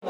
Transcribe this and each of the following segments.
Te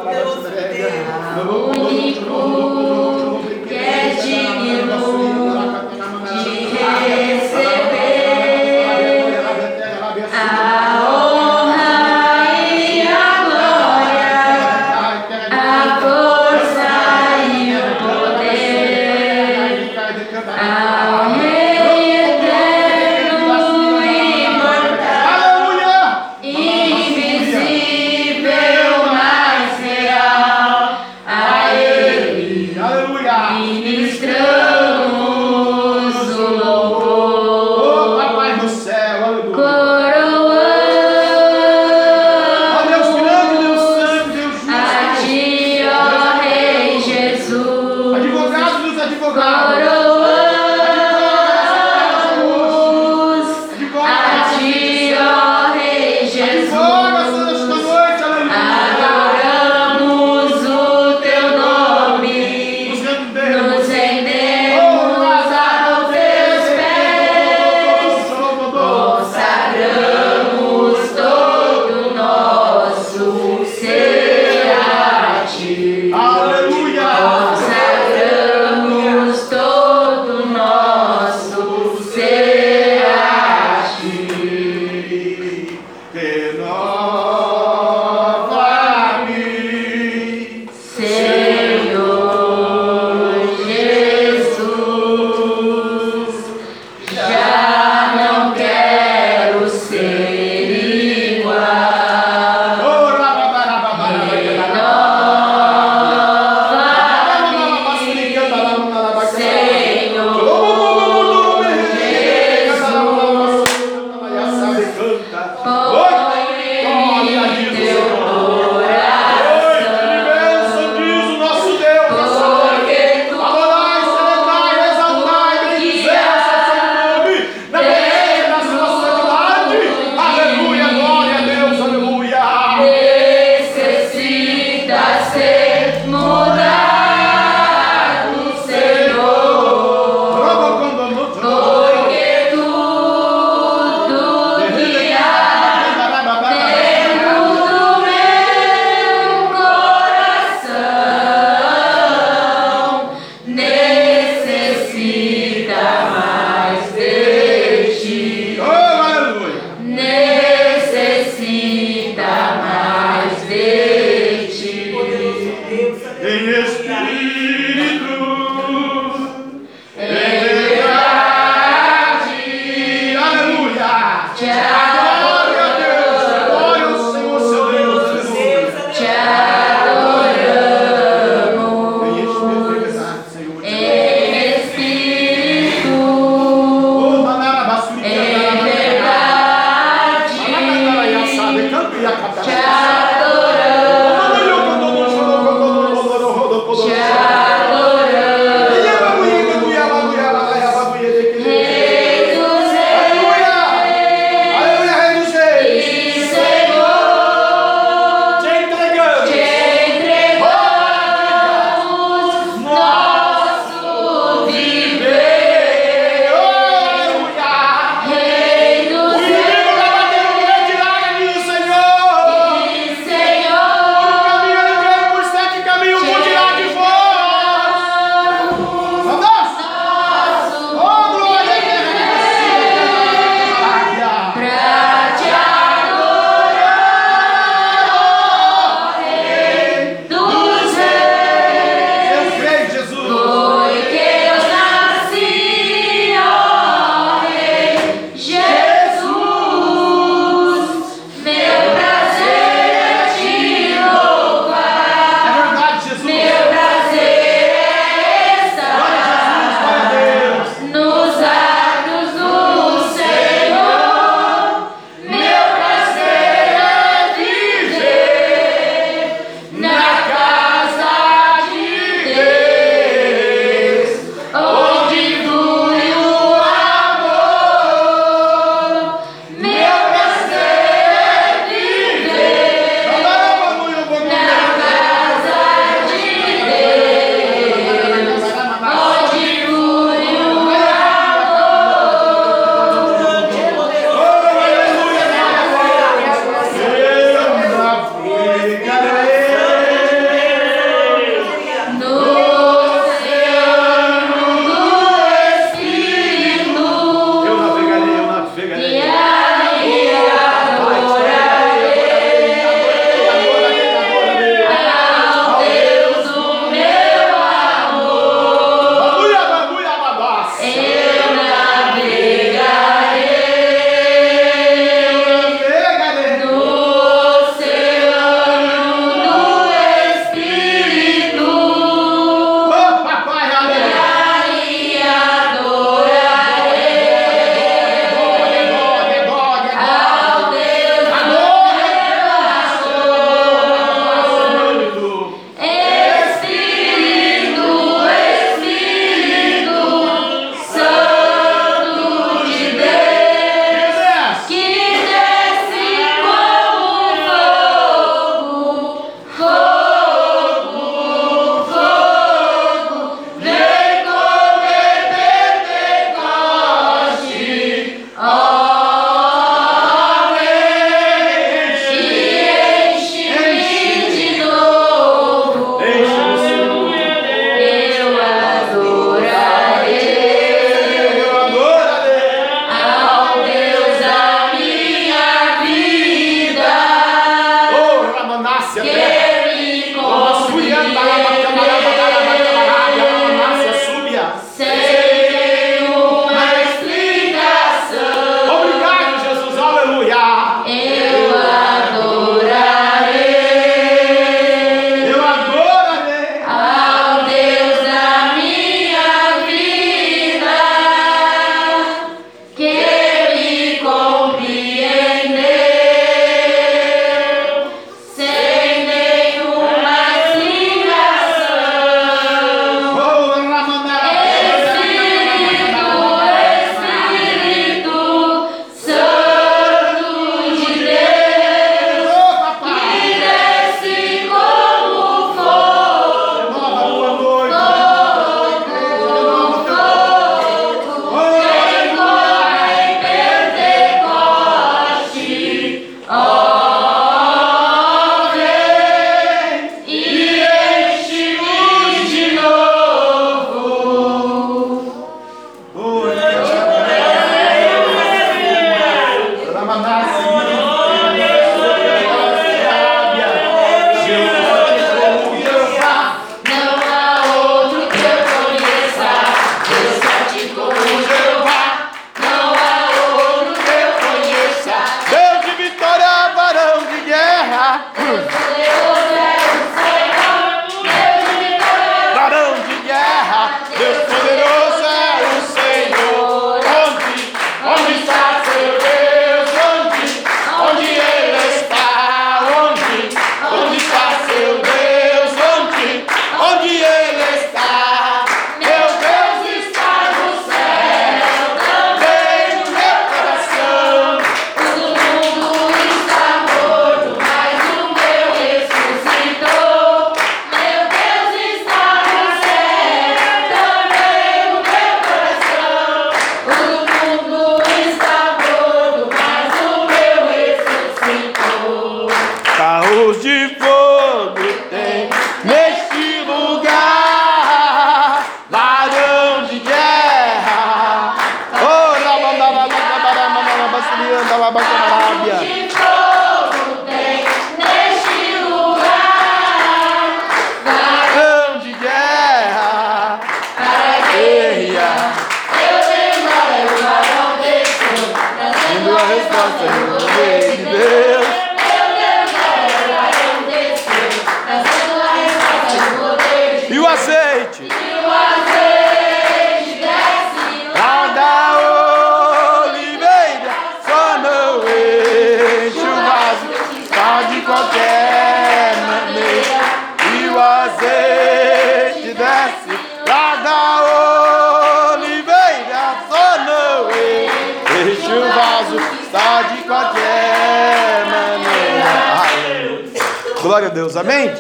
a Deus, amém?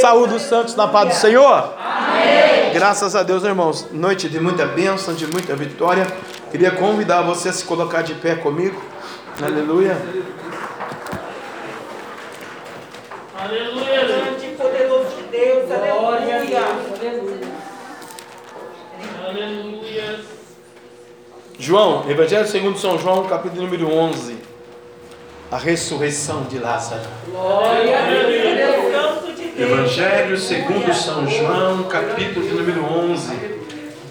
Saúde os santos na paz do Senhor. Amém. Graças a Deus, irmãos. Noite de muita bênção, de muita vitória. Queria convidar você a se colocar de pé comigo. Aleluia. Aleluia. Grande e poderoso de Deus. Aleluia. Aleluia. João, Evangelho segundo São João, capítulo número 11 a ressurreição de Lázaro. Glória a Deus. Evangelho segundo São João, capítulo de número 11.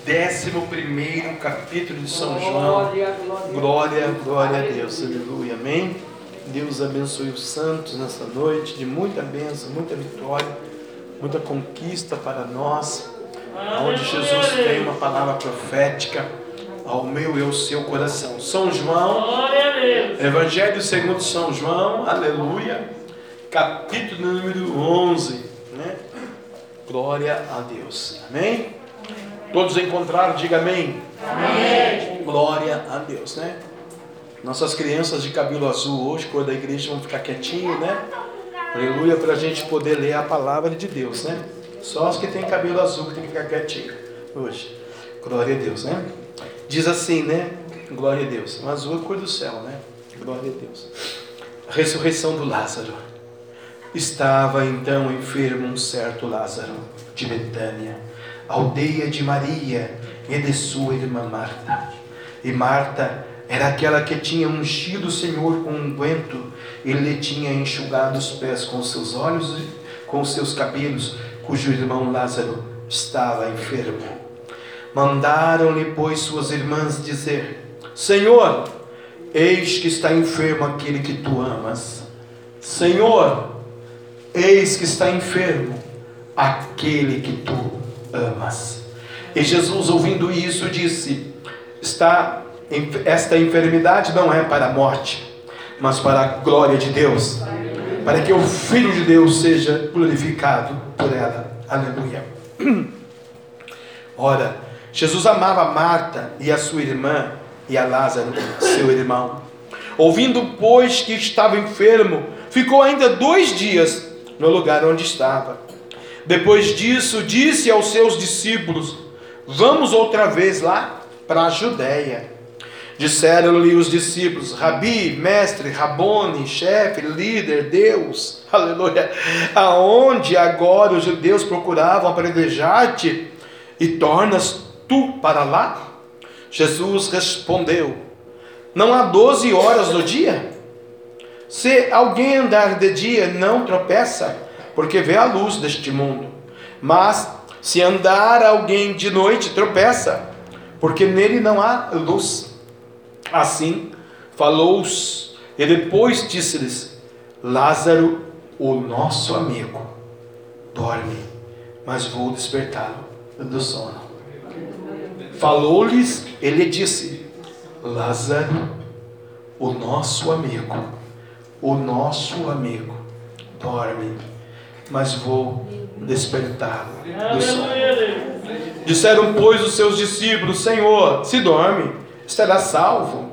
Décimo primeiro capítulo de São João. Glória, glória a Deus. Aleluia. Amém. Deus abençoe os santos nessa noite de muita bênção, muita vitória, muita conquista para nós. Onde Jesus tem uma palavra profética ao meu e ao seu coração. São João, Evangelho segundo São João, aleluia, capítulo número 11, né? Glória a Deus, amém? Todos encontraram, diga amém. Amém. Glória a Deus, né? Nossas crianças de cabelo azul hoje, cor da igreja, vão ficar quietinho, né? Aleluia, para a gente poder ler a palavra de Deus, né? Só os que têm cabelo azul que tem que ficar quietinho hoje. Glória a Deus, né? Diz assim, né? Glória a Deus. O azul é cor do céu, né? Glória a Deus. A ressurreição do Lázaro. Estava então enfermo um certo Lázaro de Betânia, aldeia de Maria e de sua irmã Marta. E Marta era aquela que tinha ungido o Senhor com um unguento, ele lhe tinha enxugado os pés com seus olhos com seus cabelos, cujo irmão Lázaro estava enfermo. Mandaram-lhe, pois, suas irmãs dizer: Senhor, eis que está enfermo aquele que tu amas. Senhor, eis que está enfermo aquele que tu amas. E Jesus, ouvindo isso, disse: Está esta enfermidade não é para a morte, mas para a glória de Deus, para que o Filho de Deus seja glorificado por ela. Aleluia. Ora, Jesus amava Marta e a sua irmã e a Lázaro, seu irmão. Ouvindo, pois, que estava enfermo, ficou ainda dois dias no lugar onde estava. Depois disso, disse aos seus discípulos: Vamos outra vez lá para a Judéia. Disseram-lhe os discípulos: Rabi, mestre, Rabone, chefe, líder, Deus, aleluia. Aonde agora os judeus procuravam apedrejar-te e tornas tu para lá? Jesus respondeu: Não há doze horas no dia? Se alguém andar de dia, não tropeça, porque vê a luz deste mundo. Mas se andar alguém de noite, tropeça, porque nele não há luz. Assim falou-os e depois disse-lhes: Lázaro, o nosso amigo, dorme, mas vou despertá-lo do sono. Falou-lhes, ele disse: Lázaro, o nosso amigo, o nosso amigo, dorme, mas vou despertá-lo do sono. Disseram, pois, os seus discípulos: Senhor, se dorme estará salvo.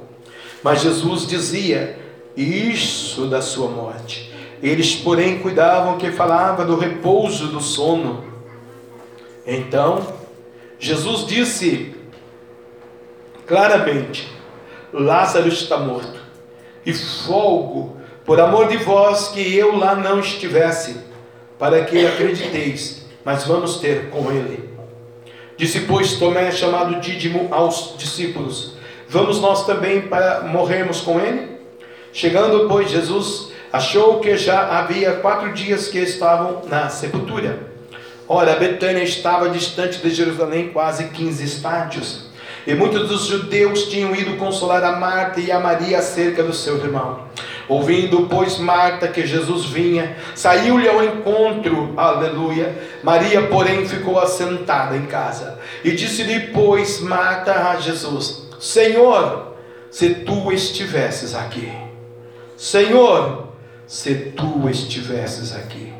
Mas Jesus dizia isso da sua morte. Eles, porém, cuidavam que falava do repouso do sono. Então, Jesus disse claramente: Lázaro está morto, e folgo por amor de vós que eu lá não estivesse, para que acrediteis, mas vamos ter com ele. Disse, pois, Tomé, chamado Dídimo, aos discípulos: Vamos nós também para morrermos com ele? Chegando, pois, Jesus achou que já havia quatro dias que estavam na sepultura. Ora, Betânia estava distante de Jerusalém quase 15 estádios. E muitos dos judeus tinham ido consolar a Marta e a Maria acerca do seu irmão. Ouvindo, pois, Marta que Jesus vinha, saiu-lhe ao encontro, aleluia. Maria, porém, ficou assentada em casa. E disse-lhe, pois, Marta a Jesus: Senhor, se tu estivesses aqui, Senhor, se tu estivesses aqui,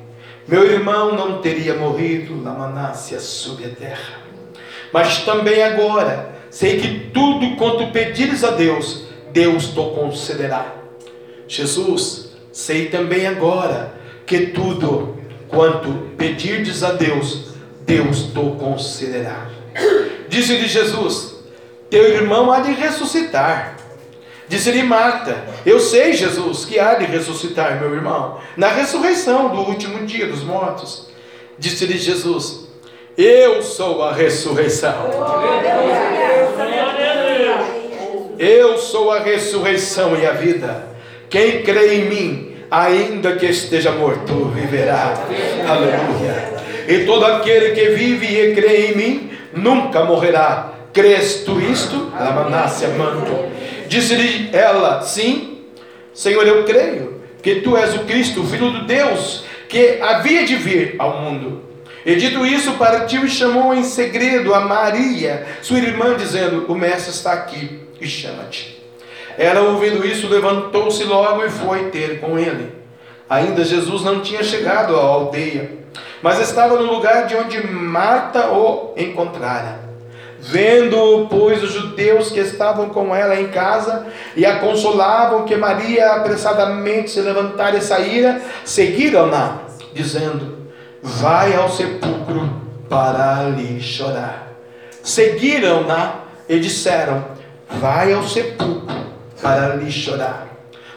meu irmão não teria morrido na manácia sob a terra. Mas também agora, sei que tudo quanto pedires a Deus, Deus te concederá. Jesus, sei também agora que tudo quanto pedirdes a Deus, Deus te concederá. Disse-lhe Jesus: teu irmão há de ressuscitar. Disse-lhe Marta: Eu sei, Jesus, que há de ressuscitar, meu irmão, na ressurreição do último dia dos mortos. Disse-lhe Jesus: Eu sou a ressurreição. Eu sou a ressurreição e a vida. Quem crê em mim, ainda que esteja morto, viverá. Aleluia. E todo aquele que vive e crê em mim, nunca morrerá Crês tu isto? Lamanasse manto. Disse-lhe ela, sim, Senhor, eu creio que tu és o Cristo, o Filho de Deus, que havia de vir ao mundo. E dito isso, partiu e chamou em segredo a Maria, sua irmã, dizendo: O mestre está aqui e chama-te. Ela, ouvindo isso, levantou-se logo e foi ter com ele. Ainda Jesus não tinha chegado à aldeia, mas estava no lugar de onde Marta o encontrara. Vendo, pois, os judeus que estavam com ela em casa e a consolavam que Maria apressadamente se levantara e saíra, seguiram-na, dizendo: Vai ao sepulcro para ali chorar. Seguiram-na e disseram: Vai ao sepulcro para ali chorar.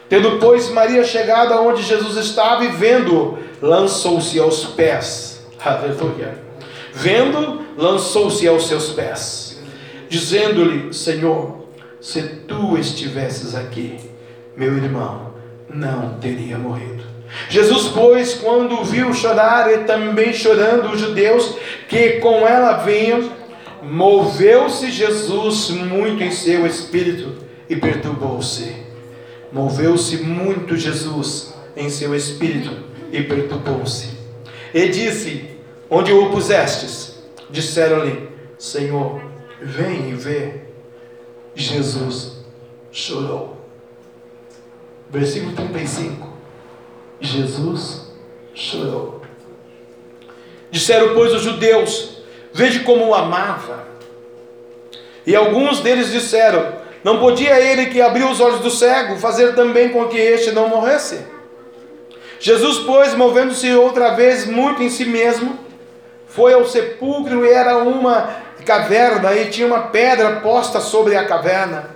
Tendo, pois, Maria chegado aonde Jesus estava e vendo, lançou-se aos pés. Aleluia Vendo, lançou-se aos seus pés, dizendo-lhe: Senhor, se tu estivesses aqui, meu irmão não teria morrido. Jesus, pois, quando viu chorar e também chorando os judeus que com ela vinham, moveu-se Jesus muito em seu espírito e perturbou-se. Moveu-se muito Jesus em seu espírito e perturbou-se. E disse: Onde o pusestes? Disseram-lhe: Senhor, vem e vê. Jesus chorou. Versículo 35. Jesus chorou. Disseram, pois, os judeus: Veja como o amava. E alguns deles disseram: Não podia ele que abriu os olhos do cego fazer também com que este não morresse? Jesus, pois, movendo-se outra vez muito em si mesmo, foi ao sepulcro e era uma caverna e tinha uma pedra posta sobre a caverna.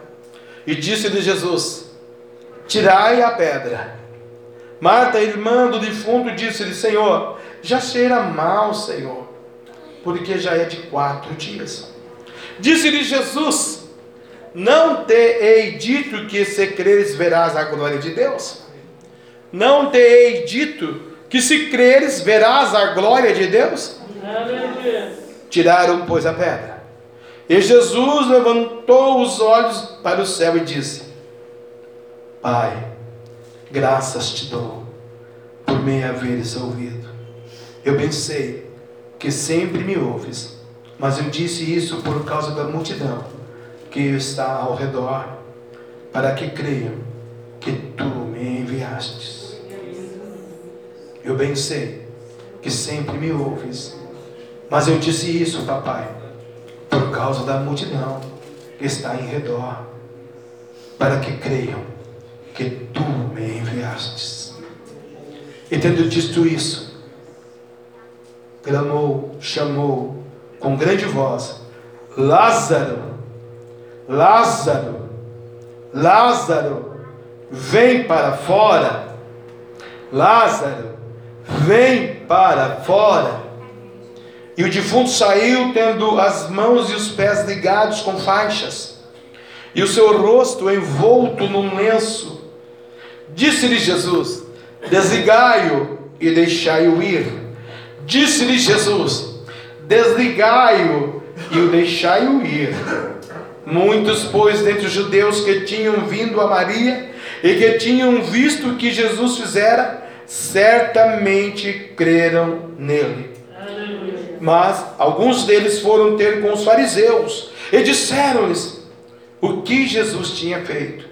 E disse-lhe Jesus: Tirai a pedra. Marta, irmã do defunto, disse-lhe: Senhor, já cheira mal, Senhor, porque já é de quatro dias. Disse-lhe Jesus: Não te hei dito que se creres verás a glória de Deus? Não te hei dito que se creres verás a glória de Deus? Tiraram, pois, a pedra. E Jesus levantou os olhos para o céu e disse: Pai, graças te dou por me haveres ouvido. Eu pensei que sempre me ouves, mas eu disse isso por causa da multidão que está ao redor, para que creiam que tu me enviastes. Eu bem sei que sempre me ouves, mas eu disse isso, papai, por causa da multidão que está em redor, para que creiam que tu me enviastes. E tendo dito isso, clamou, chamou com grande voz: Lázaro, Lázaro, Lázaro, vem para fora. Lázaro, vem para fora. E o defunto saiu, tendo as mãos e os pés ligados com faixas, e o seu rosto envolto num lenço. Disse-lhe Jesus: Desligai-o e deixai-o ir. Disse-lhe Jesus: Desligai-o e o deixai-o ir. Muitos, pois, dentre os judeus que tinham vindo a Maria e que tinham visto o que Jesus fizera, certamente creram nele. Mas alguns deles foram ter com os fariseus e disseram-lhes o que Jesus tinha feito.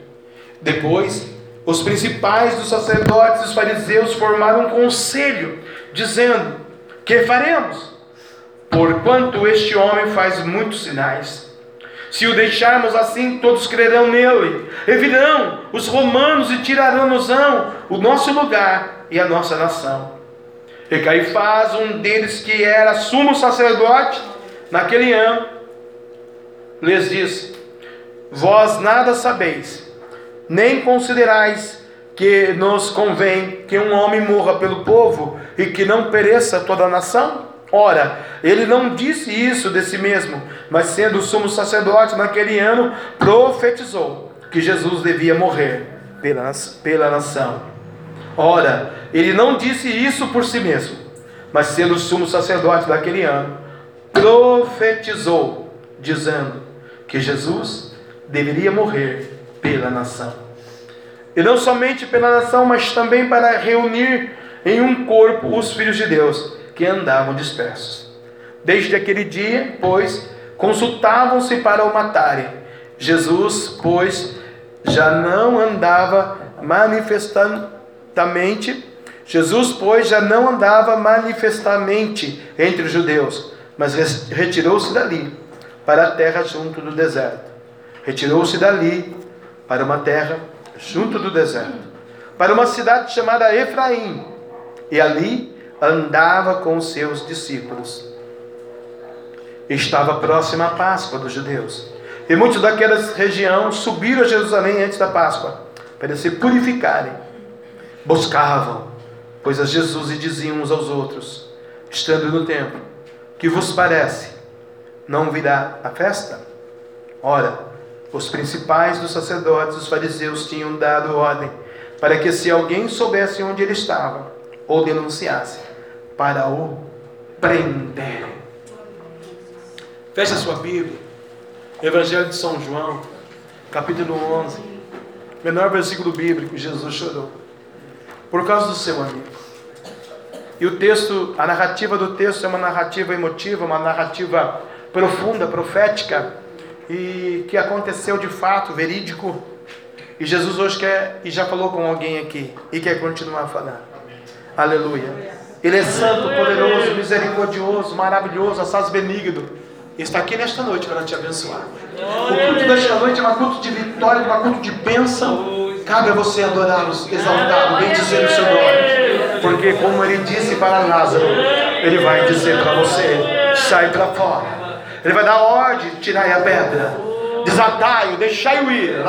Depois, os principais dos sacerdotes e os fariseus formaram um conselho, dizendo: Que faremos? Porquanto este homem faz muitos sinais. Se o deixarmos assim, todos crerão nele. E virão os romanos e tirarão-nos o nosso lugar e a nossa nação. E Caifás, um deles que era sumo sacerdote naquele ano, lhes disse: Vós nada sabeis, nem considerais que nos convém que um homem morra pelo povo e que não pereça toda a nação? Ora, ele não disse isso de si mesmo, mas sendo sumo sacerdote naquele ano, profetizou que Jesus devia morrer pela, pela nação. Ora, ele não disse isso por si mesmo, mas sendo sumo sacerdote daquele ano, profetizou, dizendo que Jesus deveria morrer pela nação. E não somente pela nação, mas também para reunir em um corpo os filhos de Deus que andavam dispersos. Desde aquele dia, pois, consultavam-se para o matarem. Jesus, pois, já não andava manifestamente, Jesus, pois, já não andava manifestamente entre os judeus, mas retirou-se dali para a terra junto do deserto. Retirou-se dali para uma terra junto do deserto, para uma cidade chamada Efraim, e ali andava com os seus discípulos. Estava próxima a Páscoa dos judeus. E muitos daquela região subiram a Jerusalém antes da Páscoa, para se purificarem buscavam, pois a Jesus e diziam uns aos outros, estando no templo: Que vos parece? Não virá a festa? Ora, os principais dos sacerdotes, os fariseus, tinham dado ordem para que se alguém soubesse onde ele estava, ou denunciasse, para o prender. Feche a sua Bíblia. Evangelho de São João, capítulo 11. Menor versículo bíblico, Jesus chorou. Por causa do seu amigo. E o texto, a narrativa do texto é uma narrativa emotiva, uma narrativa profunda, profética, e que aconteceu de fato, verídico. E Jesus hoje quer, e já falou com alguém aqui, e quer continuar falando. Aleluia. Ele é santo, poderoso, misericordioso, maravilhoso, assaz benigno. Está aqui nesta noite para te abençoar. O culto desta noite é um culto de vitória, um culto de bênção. Cabe a você adorá-los, exaltá-lo, bem dizer o seu nome. Porque, como ele disse para Lázaro, ele vai dizer para você: sai para fora. Ele vai dar ordem, tirai a pedra, desatai-o, deixai-o ir,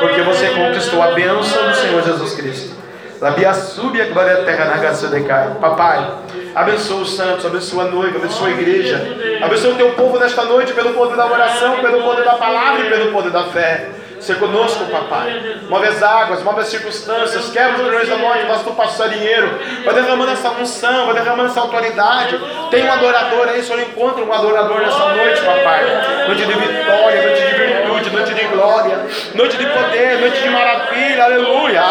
porque você conquistou a bênção do Senhor Jesus Cristo. Labia sube a terra na. Papai, abençoa os santos, abençoa a noiva, abençoa a igreja, abençoa o teu povo nesta noite pelo poder da oração, pelo poder da palavra e pelo poder da fé. Ser conosco, papai. Move as águas, move as circunstâncias, quebra os dragões da morte, tu passarinheiro. Vai derramando essa unção, vai derramando essa autoridade. Tem um adorador aí, Senhor encontra um adorador nessa noite, papai. Noite de vitória, noite de virtude, noite de glória, noite de poder, noite de maravilha, aleluia.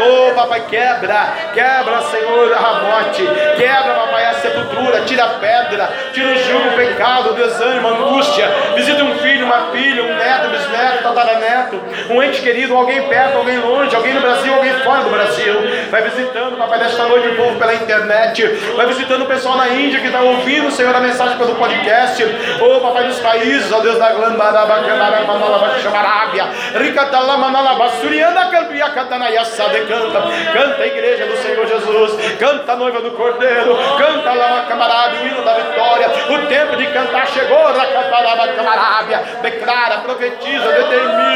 Oh, papai, quebra, quebra, Senhor, a morte, quebra, papai, a sepultura, tira a pedra, tira o jugo, o pecado, o desânimo, a angústia. Visita um filho, uma filha, um neto, bisneto, tataraneto um ente querido, alguém perto, alguém longe, alguém no Brasil, alguém fora do Brasil. Vai visitando, papai, desta noite o povo pela internet. Vai visitando o pessoal na Índia que está ouvindo, Senhor, a mensagem pelo podcast. Oh, papai, dos países, ó oh, Deus da Glambarabacanaramanalavachamarábia. Ricatalamanalabasuriana campiacatanayasade canta. Canta a igreja do Senhor Jesus. Canta a noiva do Cordeiro. Canta lá camarada, o hino da vitória. O tempo de cantar chegou. Racatarabacamarábia. Declara, profetiza, determina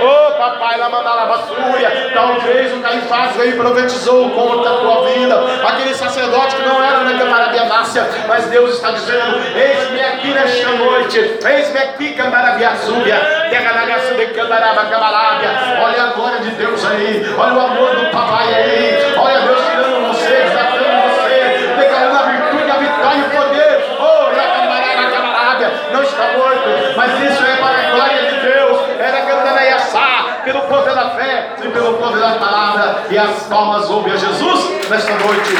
Oh, papai, a basúria. Talvez o Caifás e profetizou contra a tua vida. Aquele sacerdote que não era na Camarabianácia, mas Deus está dizendo: Eis-me aqui nesta noite. Eis-me aqui, Cambarabiaçúbia. Terra na graça de Candaraba, Camarábia. Olha a glória de Deus aí. Olha o amor do papai aí. Olha Deus tirando você, exaltando você, declarando a virtude, a vitória e o poder. Oh, Racamaraba, Camarábia. Não está morto, mas isso é para a glória de Deus. Era pelo poder da fé e pelo poder da palavra. E as palmas ouvem a Jesus nesta noite.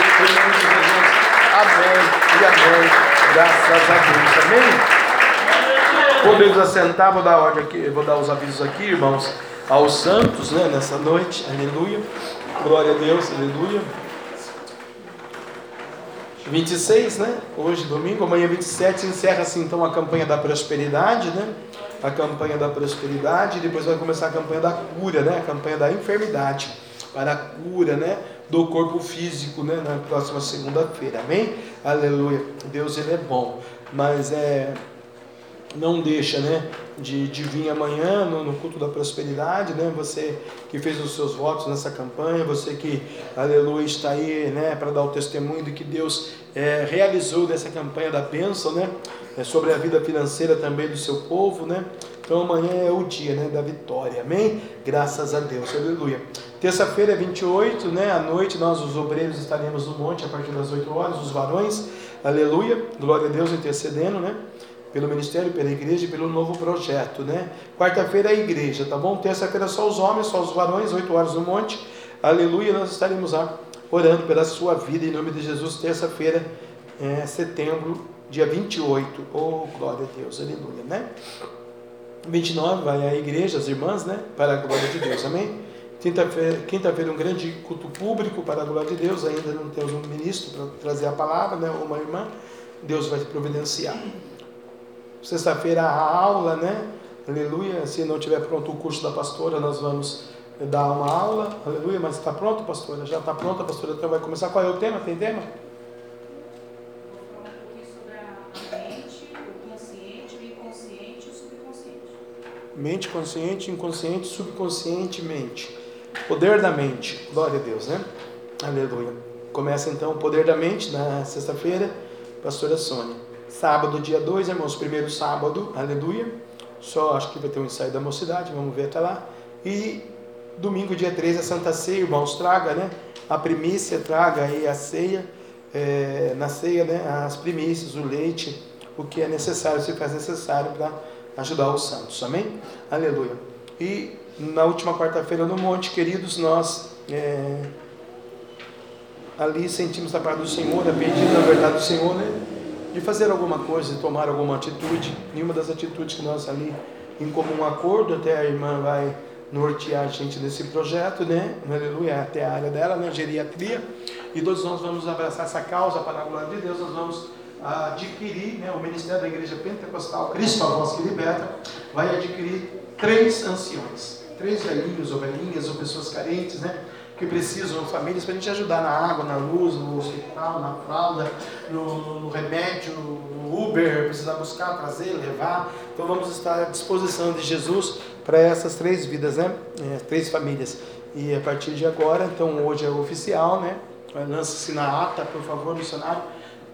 Amém e amém. Graças a Deus. Amém. Podemos assentar, vou dar ordem aqui, vou dar os avisos aqui, irmãos, aos santos, né, nessa noite. Aleluia. Glória a Deus, aleluia. 26, né? Hoje, domingo, amanhã 27, encerra-se então a campanha da prosperidade, né? a campanha da prosperidade, depois vai começar a campanha da cura, né? A campanha da enfermidade, para a cura, né? Do corpo físico, né? Na próxima segunda-feira, amém? Aleluia. Deus, Ele é bom, mas é não deixa, né, de, de vir amanhã no, no, culto da prosperidade, né, você que fez os seus votos nessa campanha, você que, aleluia, está aí, né, para dar o testemunho de que Deus é, realizou dessa campanha da bênção, né, é, sobre a vida financeira também do seu povo, né, então amanhã é o dia, né, da vitória, amém? Graças a Deus, aleluia. Terça-feira, 28, né, à noite, nós os obreiros estaremos no monte a partir das 8 horas, os varões, aleluia, glória a Deus intercedendo, né, pelo ministério, pela igreja e pelo novo projeto, né? Quarta-feira é a igreja, tá bom? Terça-feira só os homens, só os varões, 8 horas no monte. Aleluia, nós estaremos lá orando pela sua vida em nome de Jesus. Terça-feira, é, setembro, dia 28. Oh, glória a Deus, aleluia, né? 29 vai a igreja, as irmãs, né? Para a glória de Deus, amém? Quinta-feira, quinta-feira um grande culto público para a glória de Deus. Ainda não temos um ministro para trazer a palavra, né? Uma irmã. Deus vai providenciar. Sexta-feira a aula, né? Aleluia. Se não tiver pronto o curso da pastora, nós vamos dar uma aula. Aleluia. Mas está pronto, pastora? Já está pronta, pastora? Então vai começar. Qual é o tema? Tem tema? Mente consciente, inconsciente, subconscientemente. Poder da mente. Glória a Deus, né? Aleluia. Começa então o poder da mente na sexta-feira, pastora Sônia. Sábado, dia 2, irmãos, primeiro sábado, aleluia. Só acho que vai ter um ensaio da mocidade, vamos ver até lá. E domingo, dia 13, a Santa Ceia, irmãos, traga, né? A primícia, traga aí a ceia, é, na ceia, né? As primícias, o leite, o que é necessário, se faz necessário para ajudar os santos, amém? Aleluia. E na última quarta-feira no monte, queridos, nós é, ali sentimos a parte do Senhor, a pedido na verdade do Senhor, né? De fazer alguma coisa, de tomar alguma atitude. Nenhuma das atitudes que nós ali, em comum acordo, até a irmã vai nortear a gente nesse projeto, né? Aleluia, até a área dela, né? Geriatria. E todos nós vamos abraçar essa causa para a glória de Deus, nós vamos adquirir, né? O Ministério da Igreja Pentecostal, Cristo a voz que liberta, vai adquirir três anciões, três velhinhos ou velhinhas ou pessoas carentes, né? Que precisam, famílias, para a gente ajudar na água, na luz, no hospital, na fralda, no, no remédio, no Uber, precisar buscar, trazer, levar. Então vamos estar à disposição de Jesus para essas três vidas, né? É, três famílias. E a partir de agora, então hoje é oficial, né? Lança-se na ata, por favor, missionário.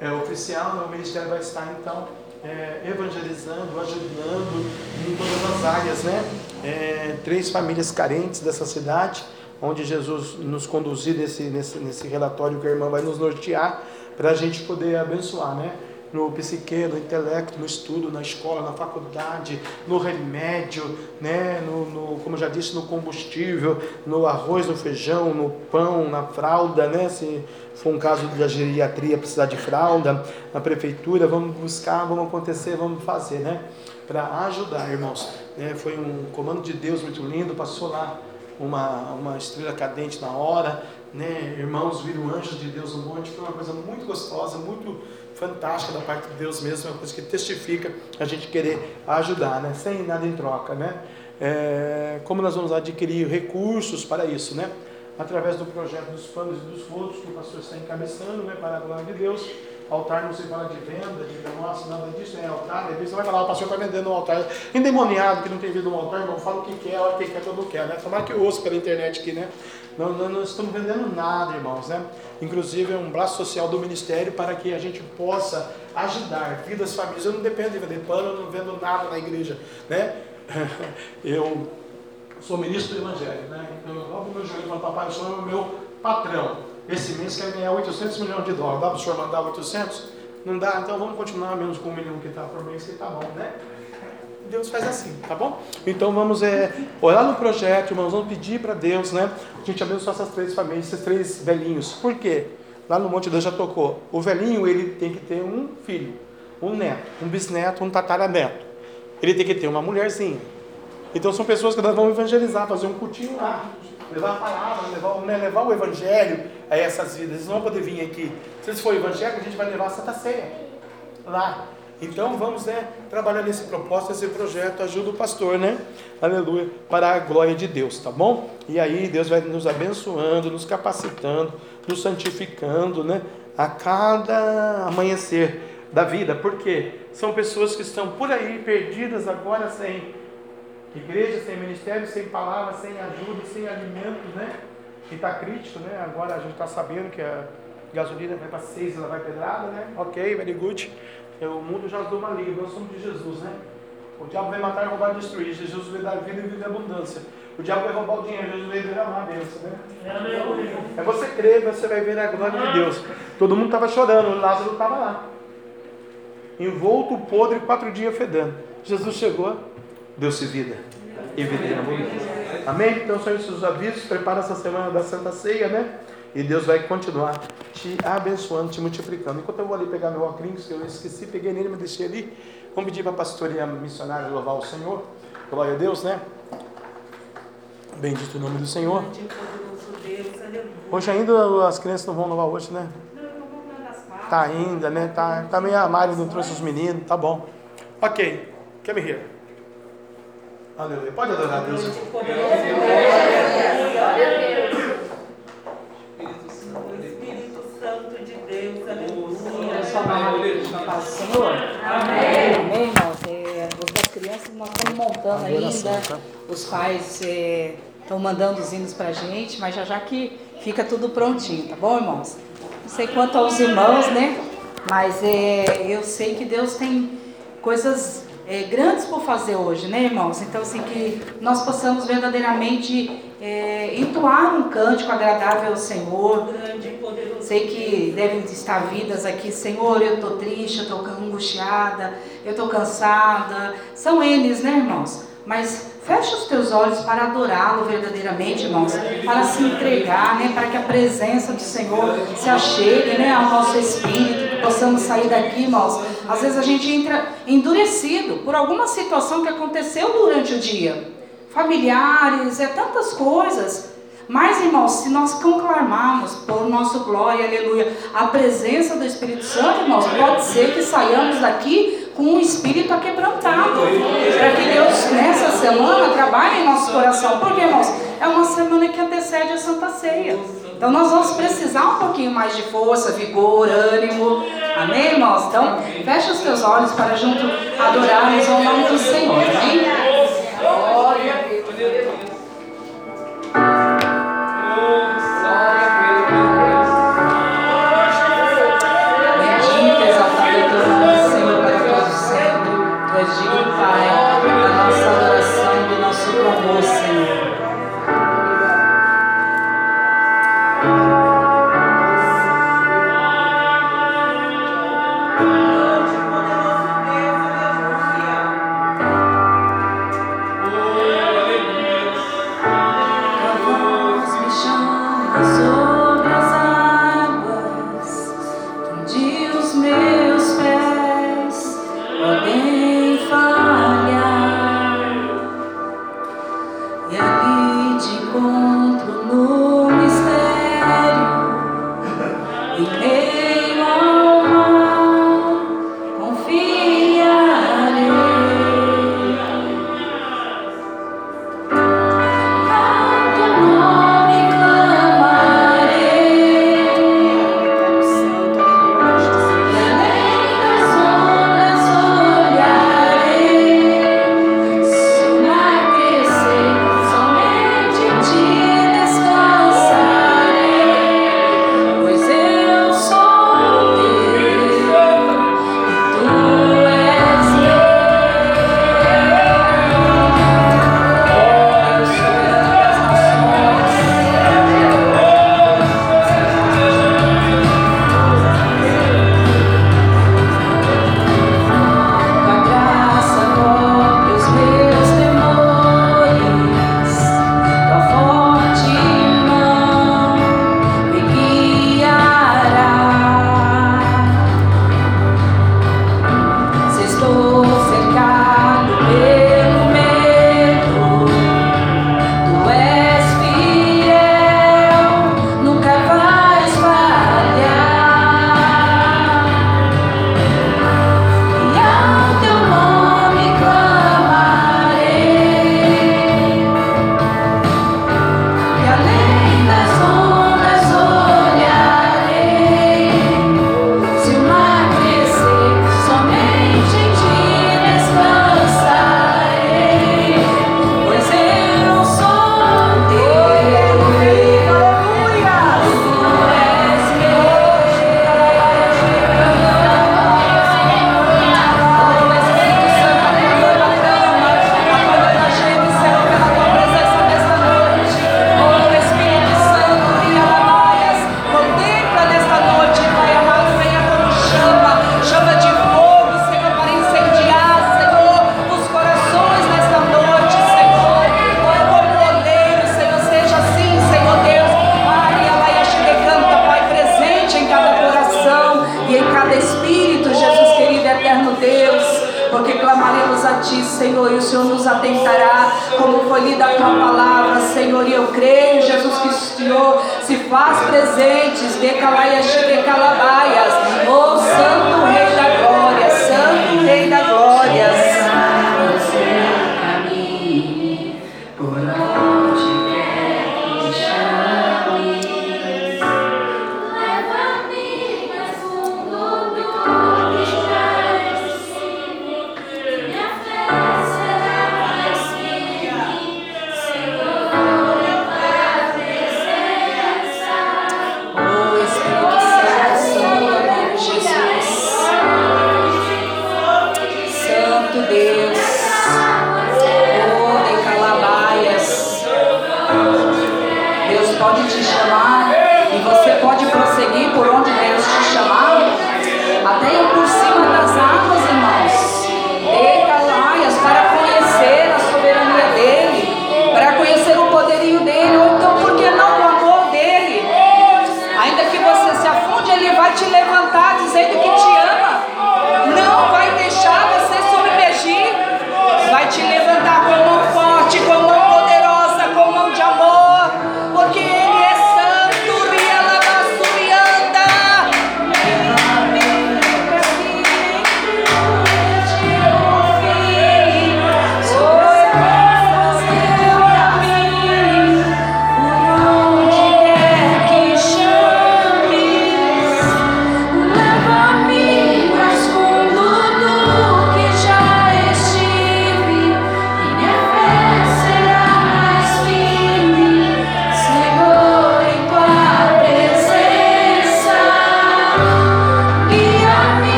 É oficial, o ministério vai estar então é, evangelizando, ajudando em todas as áreas, né? É, três famílias carentes dessa cidade onde Jesus nos conduzir nesse, nesse, nesse relatório que a irmã vai nos nortear, para a gente poder abençoar, né? no psique, no intelecto, no estudo, na escola, na faculdade, no remédio, né? no, no, como já disse, no combustível, no arroz, no feijão, no pão, na fralda, né? se for um caso da geriatria precisar de fralda, na prefeitura, vamos buscar, vamos acontecer, vamos fazer, né? para ajudar, irmãos. É, foi um comando de Deus muito lindo, passou lá uma, uma estrela cadente na hora, né? irmãos viram anjos de Deus no monte, foi uma coisa muito gostosa, muito fantástica da parte de Deus mesmo, uma coisa que testifica a gente querer ajudar, né? sem nada em troca. Né? É, como nós vamos adquirir recursos para isso, né? através do projeto dos panos e dos rodos que o pastor está encabeçando, né? para a glória de Deus, Altar não se fala de venda, de nossa, nada disso, é altar. Às vezes você vai falar, o pastor está vendendo um altar. Endemoniado que não tem vida no altar, irmão, fala o que quer, a hora que quer, quando quer, né? Tomara que eu ouço pela internet aqui, né? Não, não, não, estamos vendendo nada, irmãos, né? Inclusive é um braço social do ministério para que a gente possa ajudar vidas, famílias. Eu não dependo de vender pano, eu não vendo nada na igreja, né? Eu sou ministro do evangelho, né? Então eu dobro meu joelho e falo, papai, o senhor é o meu patrão. Esse mês quer ganhar 800 milhões de dólares. Dá para o senhor mandar 800? Não dá? Então vamos continuar menos com um milhão que está por mês, que está bom, né? Deus faz assim, tá bom? Então vamos é, olhar no projeto, irmãos, vamos pedir para Deus, né? A gente abençoar essas três famílias, esses três velhinhos. Por quê? Lá no Monte Deus já tocou. O velhinho, ele tem que ter um filho, um neto, um bisneto, um tataraneto. Ele tem que ter uma mulherzinha. Então são pessoas que nós vamos evangelizar, fazer um cultinho lá levar a palavra, levar, né, levar o evangelho a essas vidas. Eles não vão poder vir aqui. Se eles forem evangélicos, a gente vai levar a Santa Ceia lá. Então vamos né, trabalhar nesse propósito, esse projeto, ajuda o pastor, né? Aleluia, para a glória de Deus, tá bom? E aí Deus vai nos abençoando, nos capacitando, nos santificando, né? A cada amanhecer da vida, porque são pessoas que estão por aí perdidas agora sem Igreja sem ministério, sem palavra, sem ajuda, sem alimentos, né? E está crítico, né? Agora a gente está sabendo que a gasolina vai para 6, ela vai pedrada, né? Ok, very good. O mundo já deu uma liga, nós somos de Jesus, né? O diabo vai matar, roubar e destruir. Jesus vai dar vida e vida em abundância. O diabo vai roubar o dinheiro, Jesus vai derramar a bênção, né? É você crer, você vai ver a glória de Deus. Todo mundo estava chorando, Lázaro estava lá. Envolto, podre, quatro dias fedendo. Jesus chegou, deu-se vida e vida abundância. Amém? Então são esses os avisos. Prepara essa semana da Santa Ceia, né? E Deus vai continuar te abençoando, te multiplicando. Enquanto eu vou ali pegar meu óculos, que eu esqueci, peguei nele, me deixei ali. Vamos pedir para a pastoria missionária louvar o Senhor. Glória a Deus, né? Bendito o nome do Senhor. Hoje ainda as crianças não vão louvar hoje, né? Tá ainda, né? Tá, tá meio a Mari não trouxe os meninos, tá bom. Ok, quer me rir? Aleluia. Pode adorar a Deus. Espírito Santo de Deus, aleluia. Senhor. Amém. Amém, irmãos. É, as crianças nós estamos montando ainda. Tá? Os pais estão é, mandando os hinos para a gente, mas já já que fica tudo prontinho, tá bom, irmãos? Não sei quanto aos irmãos, né? Mas é, eu sei que Deus tem coisas é, grandes por fazer hoje, né, irmãos? Então, assim, que nós possamos verdadeiramente é, entoar um cântico agradável ao Senhor. Sei que devem estar vidas aqui, Senhor, eu estou triste, eu estou angustiada, eu estou cansada. São eles, né, irmãos? Mas feche os teus olhos para adorá-lo verdadeiramente, irmãos, para se entregar, né, para que a presença do Senhor se achegue, né, ao nosso espírito, que possamos sair daqui, irmãos. Às vezes a gente entra endurecido por alguma situação que aconteceu durante o dia familiares, é tantas coisas. Mas, irmãos, se nós conclamarmos por nosso glória, aleluia, a presença do Espírito Santo, irmãos, pode ser que saiamos daqui com um espírito aquebrantado. Para que Deus, nessa semana, trabalhe em nosso coração. Porque, irmãos, é uma semana que antecede a Santa Ceia. Então, nós vamos precisar um pouquinho mais de força, vigor, ânimo. Amém, irmãos? Então, fecha os teus olhos para junto adorarmos o nome do Senhor. Amém?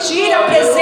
tira o presente.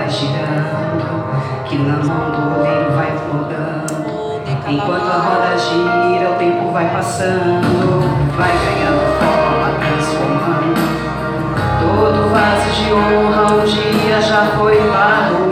vai girando, que na mão do oleiro vai mudando. Enquanto a roda gira, o tempo vai passando, vai ganhando forma, transformando. Todo vaso de honra um dia já foi barro.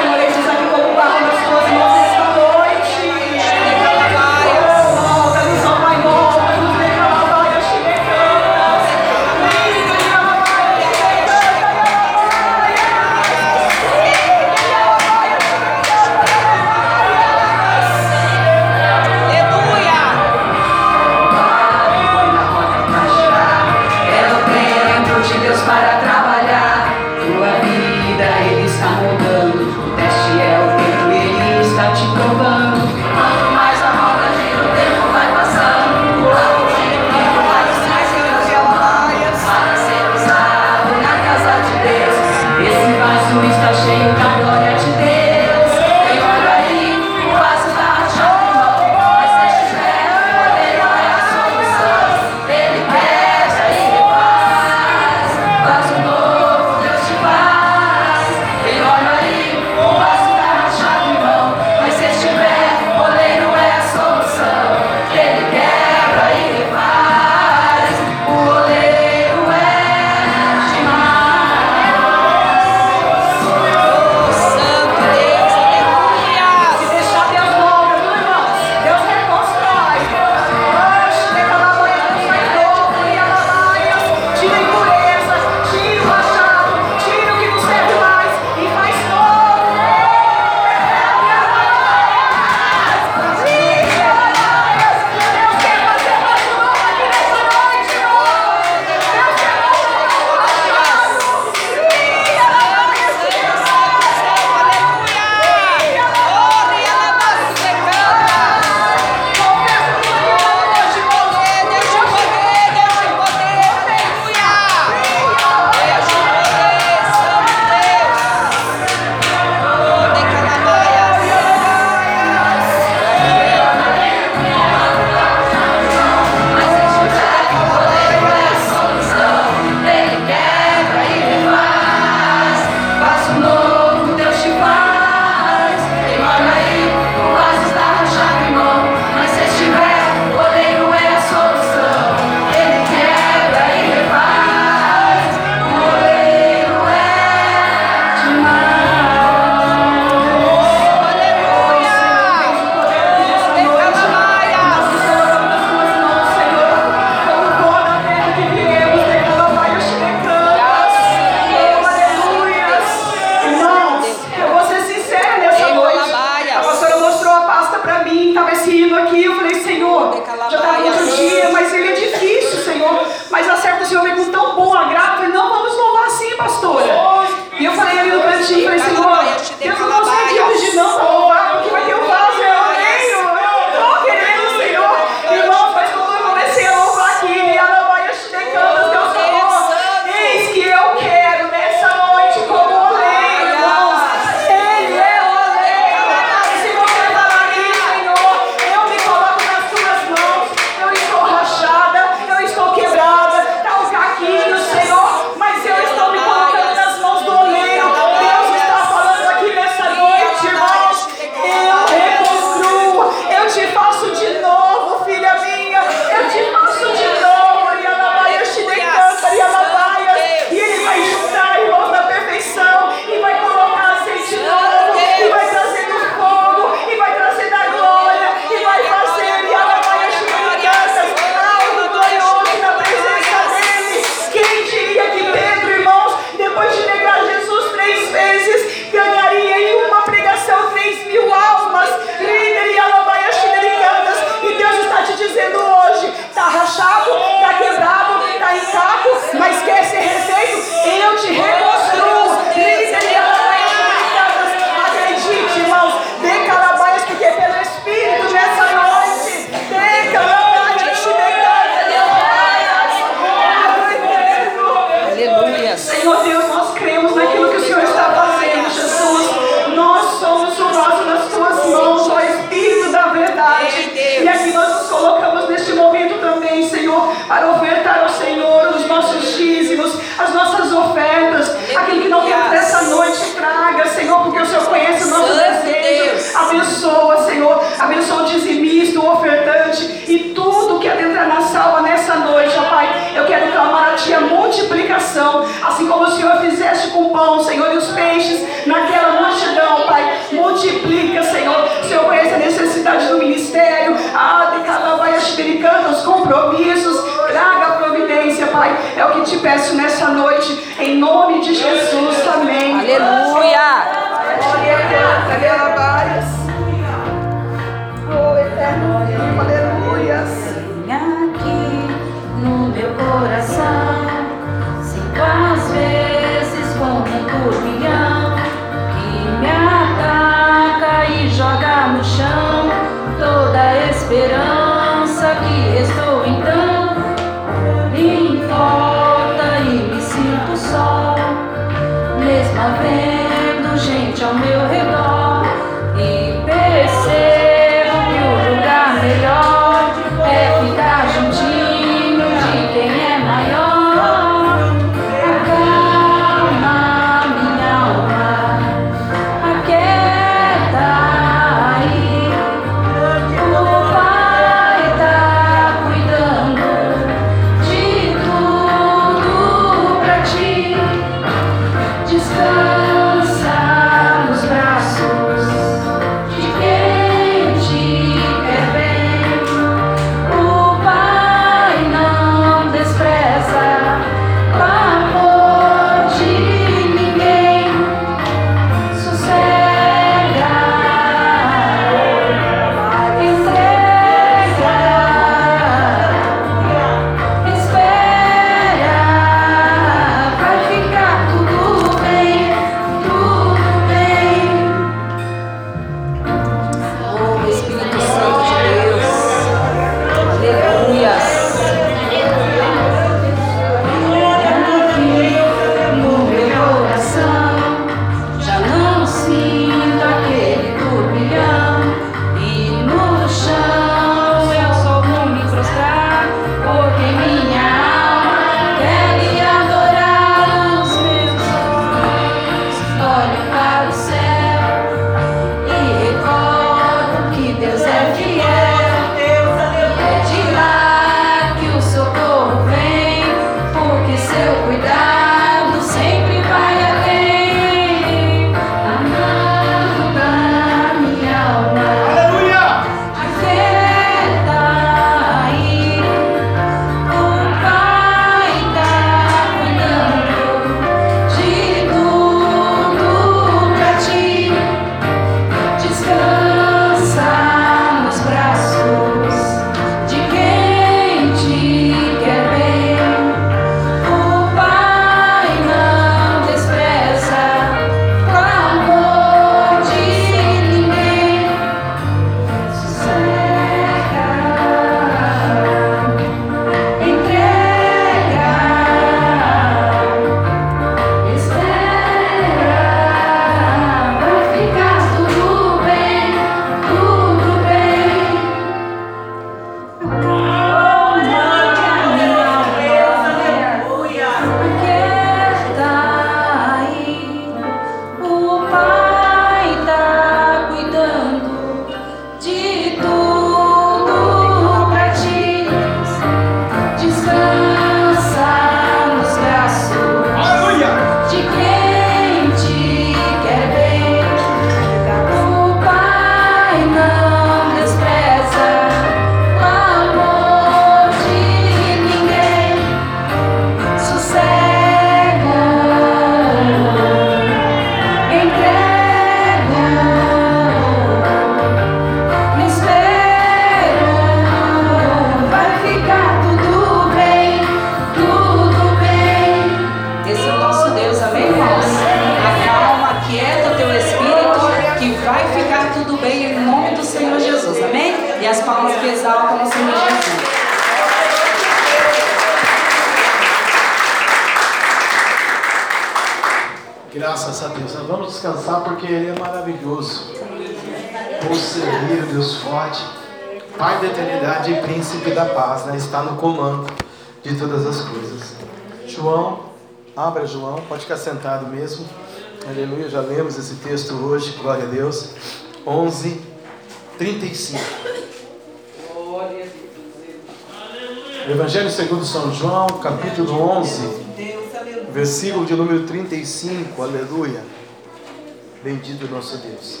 Bendito nosso Deus.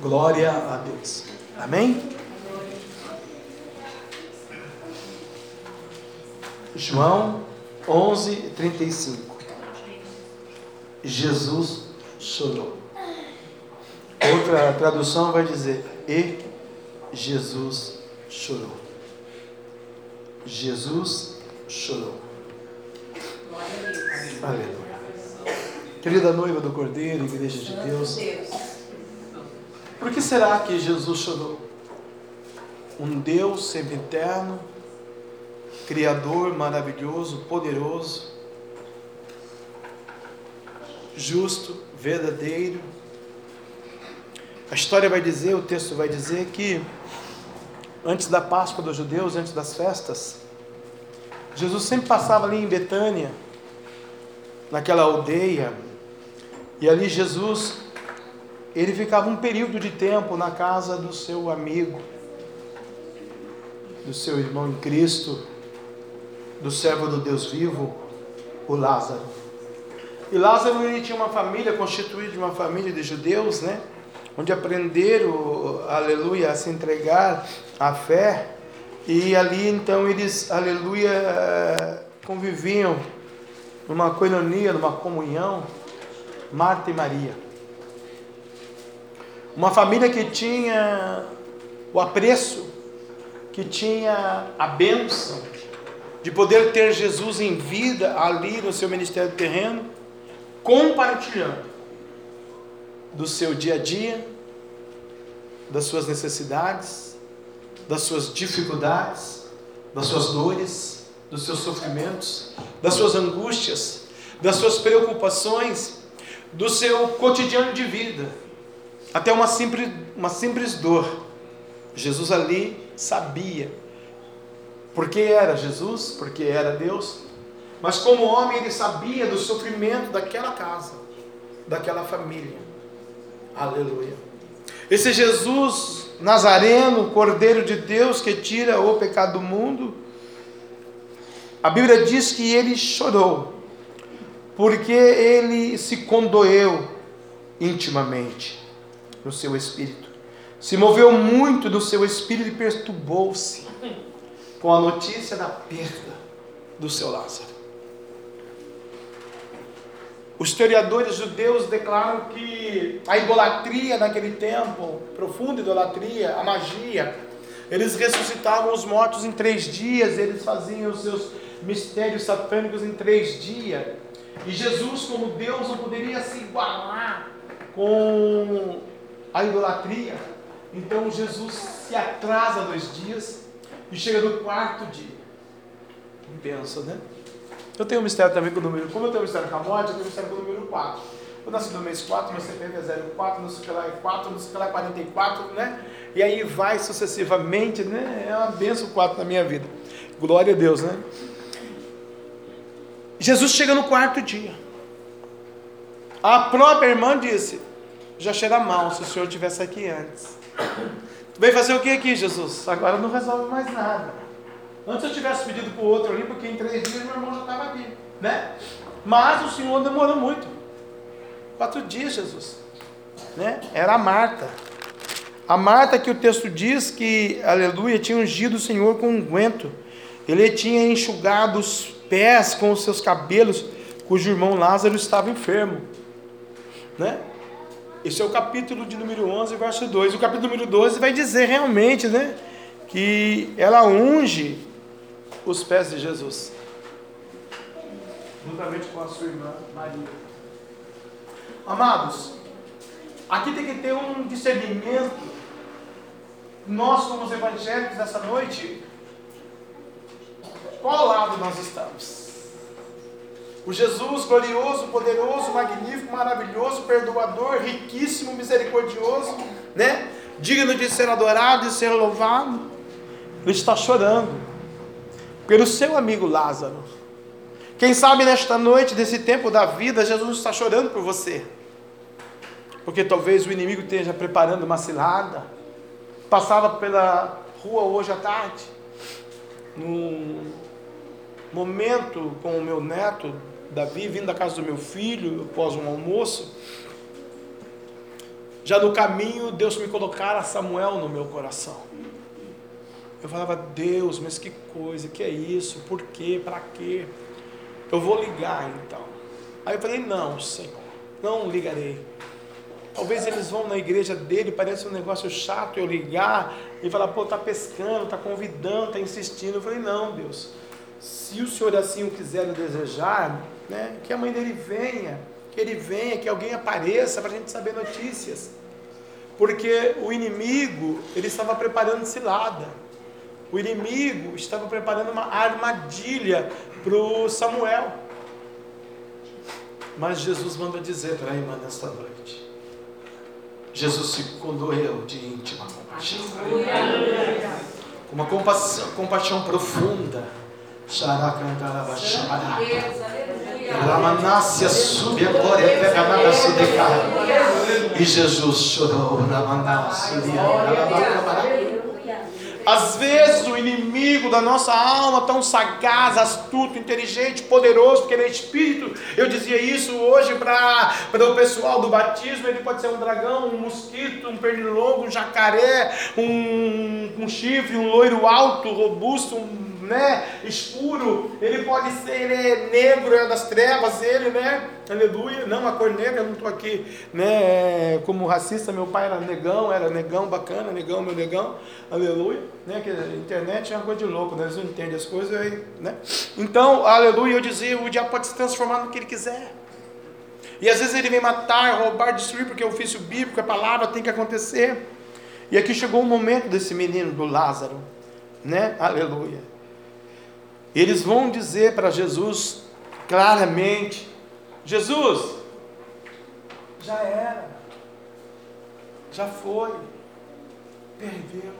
Glória a Deus. Amém? João 11, 35. Jesus chorou. Outra tradução vai dizer: E Jesus chorou. Jesus chorou. Aleluia. Querida noiva do Cordeiro, igreja de Deus, por que será que Jesus chorou? Um Deus sempre eterno, Criador maravilhoso, poderoso, justo, verdadeiro. A história vai dizer, o texto vai dizer que antes da Páscoa dos judeus, antes das festas, Jesus sempre passava ali em Betânia, naquela aldeia, e ali Jesus, ele ficava um período de tempo na casa do seu amigo, do seu irmão em Cristo, do servo do Deus vivo, o Lázaro. E Lázaro ele tinha uma família constituída de uma família de judeus, né? Onde aprenderam, aleluia, a se entregar à fé. E ali então eles, aleluia, conviviam numa coinonia, numa comunhão, Marta e Maria. Uma família que tinha o apreço, que tinha a bênção de poder ter Jesus em vida ali no seu ministério terreno, compartilhando do seu dia a dia, das suas necessidades, das suas dificuldades, das suas dores, dos seus sofrimentos, das suas angústias, das suas preocupações, do seu cotidiano de vida, até uma simples, uma simples dor. Jesus ali sabia, porque era Jesus, porque era Deus, mas como homem ele sabia do sofrimento daquela casa, daquela família. Aleluia. Esse Jesus Nazareno, Cordeiro de Deus que tira o pecado do mundo, a Bíblia diz que ele chorou, porque ele se condoeu intimamente no seu espírito, se moveu muito no seu espírito e perturbou-se com a notícia da perda do seu Lázaro. Os historiadores judeus declaram que a idolatria naquele tempo, profunda idolatria, a magia, eles ressuscitavam os mortos em três dias, eles faziam os seus mistérios satânicos em três dias. E Jesus, como Deus, não poderia se igualar com a idolatria. Então Jesus se atrasa dois dias e chega no quarto dia. Pensa, né? Eu tenho um mistério também com o número. Como eu tenho um mistério com a morte, eu tenho um mistério com o número 4. Eu nasci no mês 4, meu CPF é 04, não sei o que lá é 4, não sei o que lá é 44, né? E aí vai sucessivamente, né? É uma benção 4 na minha vida. Glória a Deus, né? Jesus chega no quarto dia. A própria irmã disse: Já cheira mal se o senhor tivesse aqui antes. Tu veio fazer o que aqui, Jesus? Agora não resolve mais nada. Antes eu tivesse pedido para o outro ali, porque em três dias meu irmão já estava aqui, né? Mas o Senhor demorou muito. Quatro dias, Jesus. Né? Era a Marta. A Marta que o texto diz que, aleluia, tinha ungido o Senhor com unguento. Ele tinha enxugado os pés com os seus cabelos, cujo irmão Lázaro estava enfermo. Né? Esse é o capítulo de número 11, verso 2. O capítulo número 12 vai dizer realmente, né? Que ela unge os pés de Jesus, juntamente com a sua irmã Maria. Amados, aqui tem que ter um discernimento. Nós, como os evangélicos, essa noite, qual lado nós estamos? O Jesus glorioso, poderoso, magnífico, maravilhoso, perdoador, riquíssimo, misericordioso, né? Digno de ser adorado e ser louvado. Ele está chorando pelo seu amigo Lázaro. Quem sabe nesta noite, desse tempo da vida, Jesus está chorando por você. Porque talvez o inimigo esteja preparando uma cilada. Passava pela rua hoje à tarde, num momento com o meu neto, Davi, vindo da casa do meu filho, após um almoço. Já no caminho, Deus me colocara Samuel no meu coração. Eu falava, Deus, mas que coisa, que é isso? Por quê? Para quê? Eu vou ligar então. Aí eu falei, não, Senhor, não ligarei. Talvez eles vão na igreja dele, parece um negócio chato eu ligar e falar, pô, tá pescando, tá convidando, tá insistindo. Eu falei, não, Deus, se o Senhor assim o quiser e desejar, né, que a mãe dele venha, que ele venha, que alguém apareça para a gente saber notícias. Porque o inimigo, ele estava preparando cilada. O inimigo estava preparando uma armadilha para o Samuel. Mas Jesus manda dizer para a irmã nesta noite. Jesus se condoeu de íntima compaixão. Com uma compaixão, compaixão profunda. E Jesus chorou. Às vezes o inimigo da nossa alma, tão sagaz, astuto, inteligente, poderoso, porque ele é espírito. Eu dizia isso hoje para o pessoal do batismo. Ele pode ser um dragão, um mosquito, um pernilongo, um jacaré, um, um chifre, um loiro alto, robusto, um né, escuro, ele pode ser é negro, é das trevas, ele, né, aleluia, não, a cor negra, eu não estou aqui, né, como racista, meu pai era negão, era negão, bacana, negão, meu negão, aleluia, né, que a internet é uma coisa de louco, né, eles não entendem as coisas, aí, né, então, aleluia, eu dizia, o diabo pode se transformar no que ele quiser, e às vezes ele vem matar, roubar, destruir, porque é ofício bíblico, a palavra tem que acontecer, e aqui chegou o momento desse menino, do Lázaro, né, aleluia, eles vão dizer para Jesus claramente: Jesus, já era, já foi, perdeu.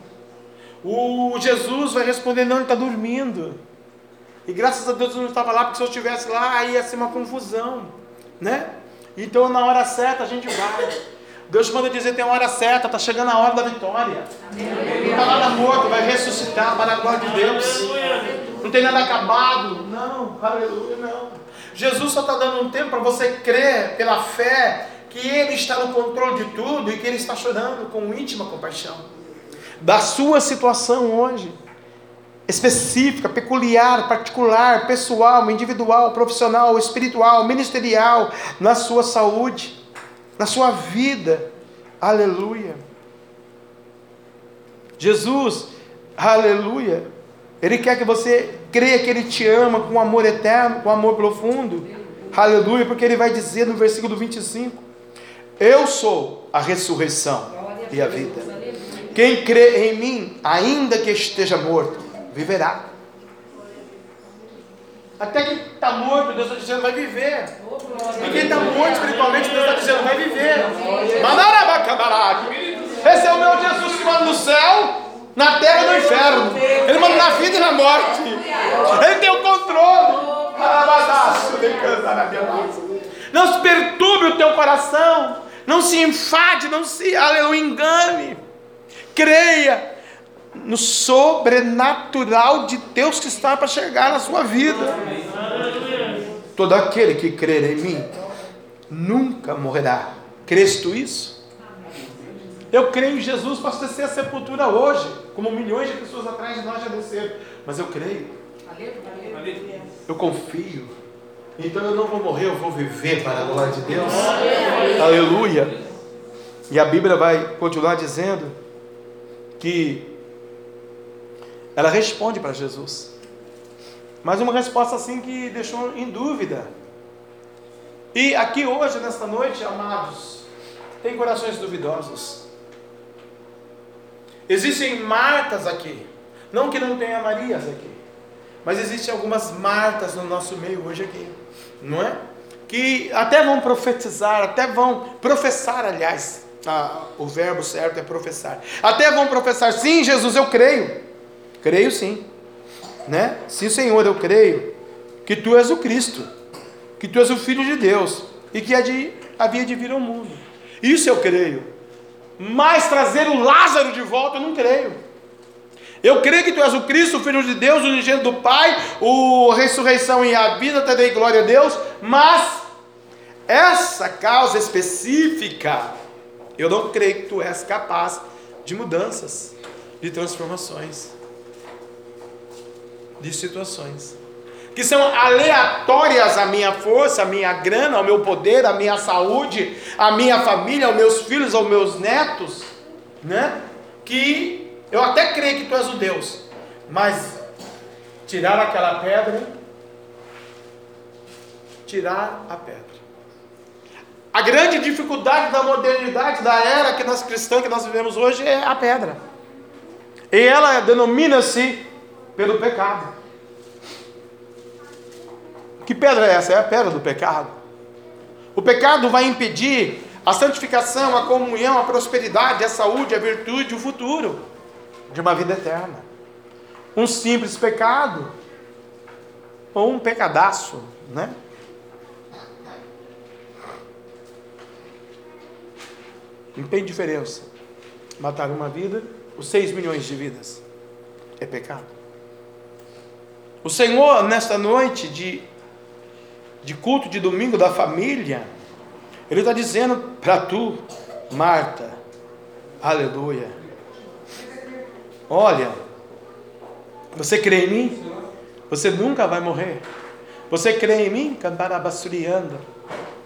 O Jesus vai responder: não, ele está dormindo. E graças a Deus eu não estava lá, porque se eu estivesse lá, aí ia ser uma confusão, né? Então na hora certa a gente vai. Deus manda dizer tem a hora certa, está chegando a hora da vitória. Não está nada morto, vai ressuscitar para a glória de Deus não tem nada acabado. Não, aleluia, não. Jesus só está dando um tempo para você crer pela fé que Ele está no controle de tudo e que Ele está chorando com íntima compaixão da sua situação hoje, específica, peculiar, particular, pessoal, individual, profissional, espiritual, ministerial, na sua saúde, na sua vida. Aleluia. Jesus, aleluia, ele quer que você creia que Ele te ama com amor eterno, com amor profundo. Aleluia, porque Ele vai dizer no versículo 25: Eu sou a ressurreição e a vida. Quem crê em mim, ainda que esteja morto, viverá. Até quem está morto, Deus está dizendo, vai viver. E quem está morto espiritualmente, Deus está dizendo, vai viver. Esse é o meu Jesus que mora no céu na terra no inferno. Ele manda na vida e na morte. Ele tem o controle. Não se perturbe o teu coração. Não se enfade, não se aleluia, engane. Creia no sobrenatural de Deus que está para chegar na sua vida. Todo aquele que crer em mim nunca morrerá. Crês tu isso? Eu creio em Jesus para descer a sepultura hoje, como milhões de pessoas atrás de nós já desceram. Mas eu creio. Eu confio. Então eu não vou morrer, eu vou viver para a glória de Deus. Aleluia. E a Bíblia vai continuar dizendo que ela responde para Jesus. Mas uma resposta assim que deixou em dúvida. E aqui hoje, nesta noite, amados, tem corações duvidosos. Existem Martas aqui. Não que não tenha Marias aqui. Mas existem algumas Martas no nosso meio hoje aqui. Não é? Que até vão profetizar, até vão professar, aliás. O verbo certo é professar. Até vão professar, sim, Jesus, eu creio. Creio sim. Né? Sim, Senhor, eu creio que tu és o Cristo, que tu és o Filho de Deus e que havia de vir ao mundo. Isso eu creio. Mas trazer o Lázaro de volta, eu não creio. Eu creio que tu és o Cristo, o Filho de Deus, o unigênito do Pai, o ressurreição e a vida, te dei glória a Deus, mas essa causa específica, eu não creio que tu és capaz de mudanças, de transformações, de situações que são aleatórias à minha força, à minha grana, ao meu poder, à minha saúde, à minha família, aos meus filhos, aos meus netos, né? Que eu até creio que tu és o Deus, mas tirar aquela pedra, tirar a pedra. A grande dificuldade da modernidade, da era que nós cristãos que nós vivemos hoje é a pedra. E ela denomina-se pelo pecado. Que pedra é essa? É a pedra do pecado. O pecado vai impedir a santificação, a comunhão, a prosperidade, a saúde, a virtude, o futuro de uma vida eterna. Um simples pecado ou um pecadaço, né? Não tem diferença. Matar uma vida, os seis milhões de vidas, é pecado. O Senhor, nesta noite de, de culto de domingo da família, Ele está dizendo para tu, Marta, aleluia. Olha, você crê em mim? Você nunca vai morrer. Você crê em mim? Cantarabassurianda.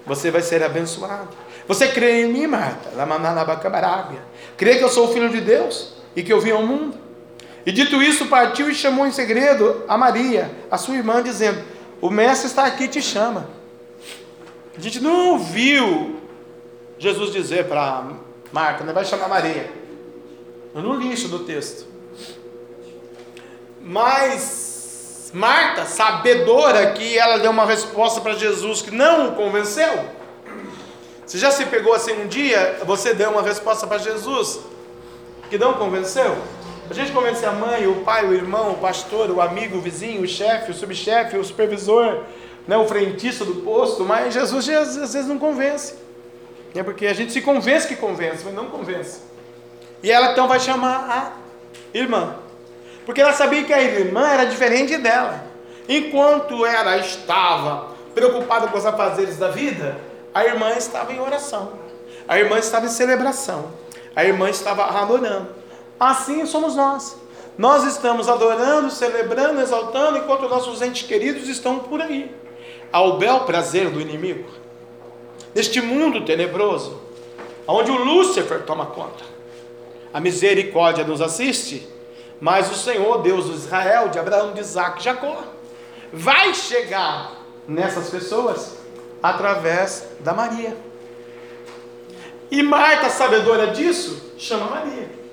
Você vai ser abençoado. Você crê em mim, Marta? Lamananabacabarábia. Crê que eu sou o filho de Deus e que eu vim ao mundo? E dito isso, partiu e chamou em segredo a Maria, a sua irmã, dizendo: O mestre está aqui e te chama. A gente não ouviu Jesus dizer para Marta, né, vai chamar Maria. Eu não li isso do texto. Mas Marta, sabedora que ela deu uma resposta para Jesus que não o convenceu. Você já se pegou assim um dia, você deu uma resposta para Jesus que não convenceu? A gente convence a mãe, o pai, o irmão, o pastor, o amigo, o vizinho, o chefe, o subchefe, o supervisor, né, o frentista do posto, mas Jesus às vezes não convence. É porque a gente se convence que convence, mas não convence. E ela então vai chamar a irmã. Porque ela sabia que a irmã era diferente dela. Enquanto ela estava preocupada com os afazeres da vida, a irmã estava em oração. A irmã estava em celebração. A irmã estava adorando. Assim somos nós. Nós estamos adorando, celebrando, exaltando, enquanto nossos entes queridos estão por aí, ao bel prazer do inimigo. Neste mundo tenebroso, onde o Lúcifer toma conta. A misericórdia nos assiste, mas o Senhor, Deus de Israel, de Abraão, de Isaac, de Jacó, vai chegar nessas pessoas através da Maria. E Marta, sabedora disso, chama Maria.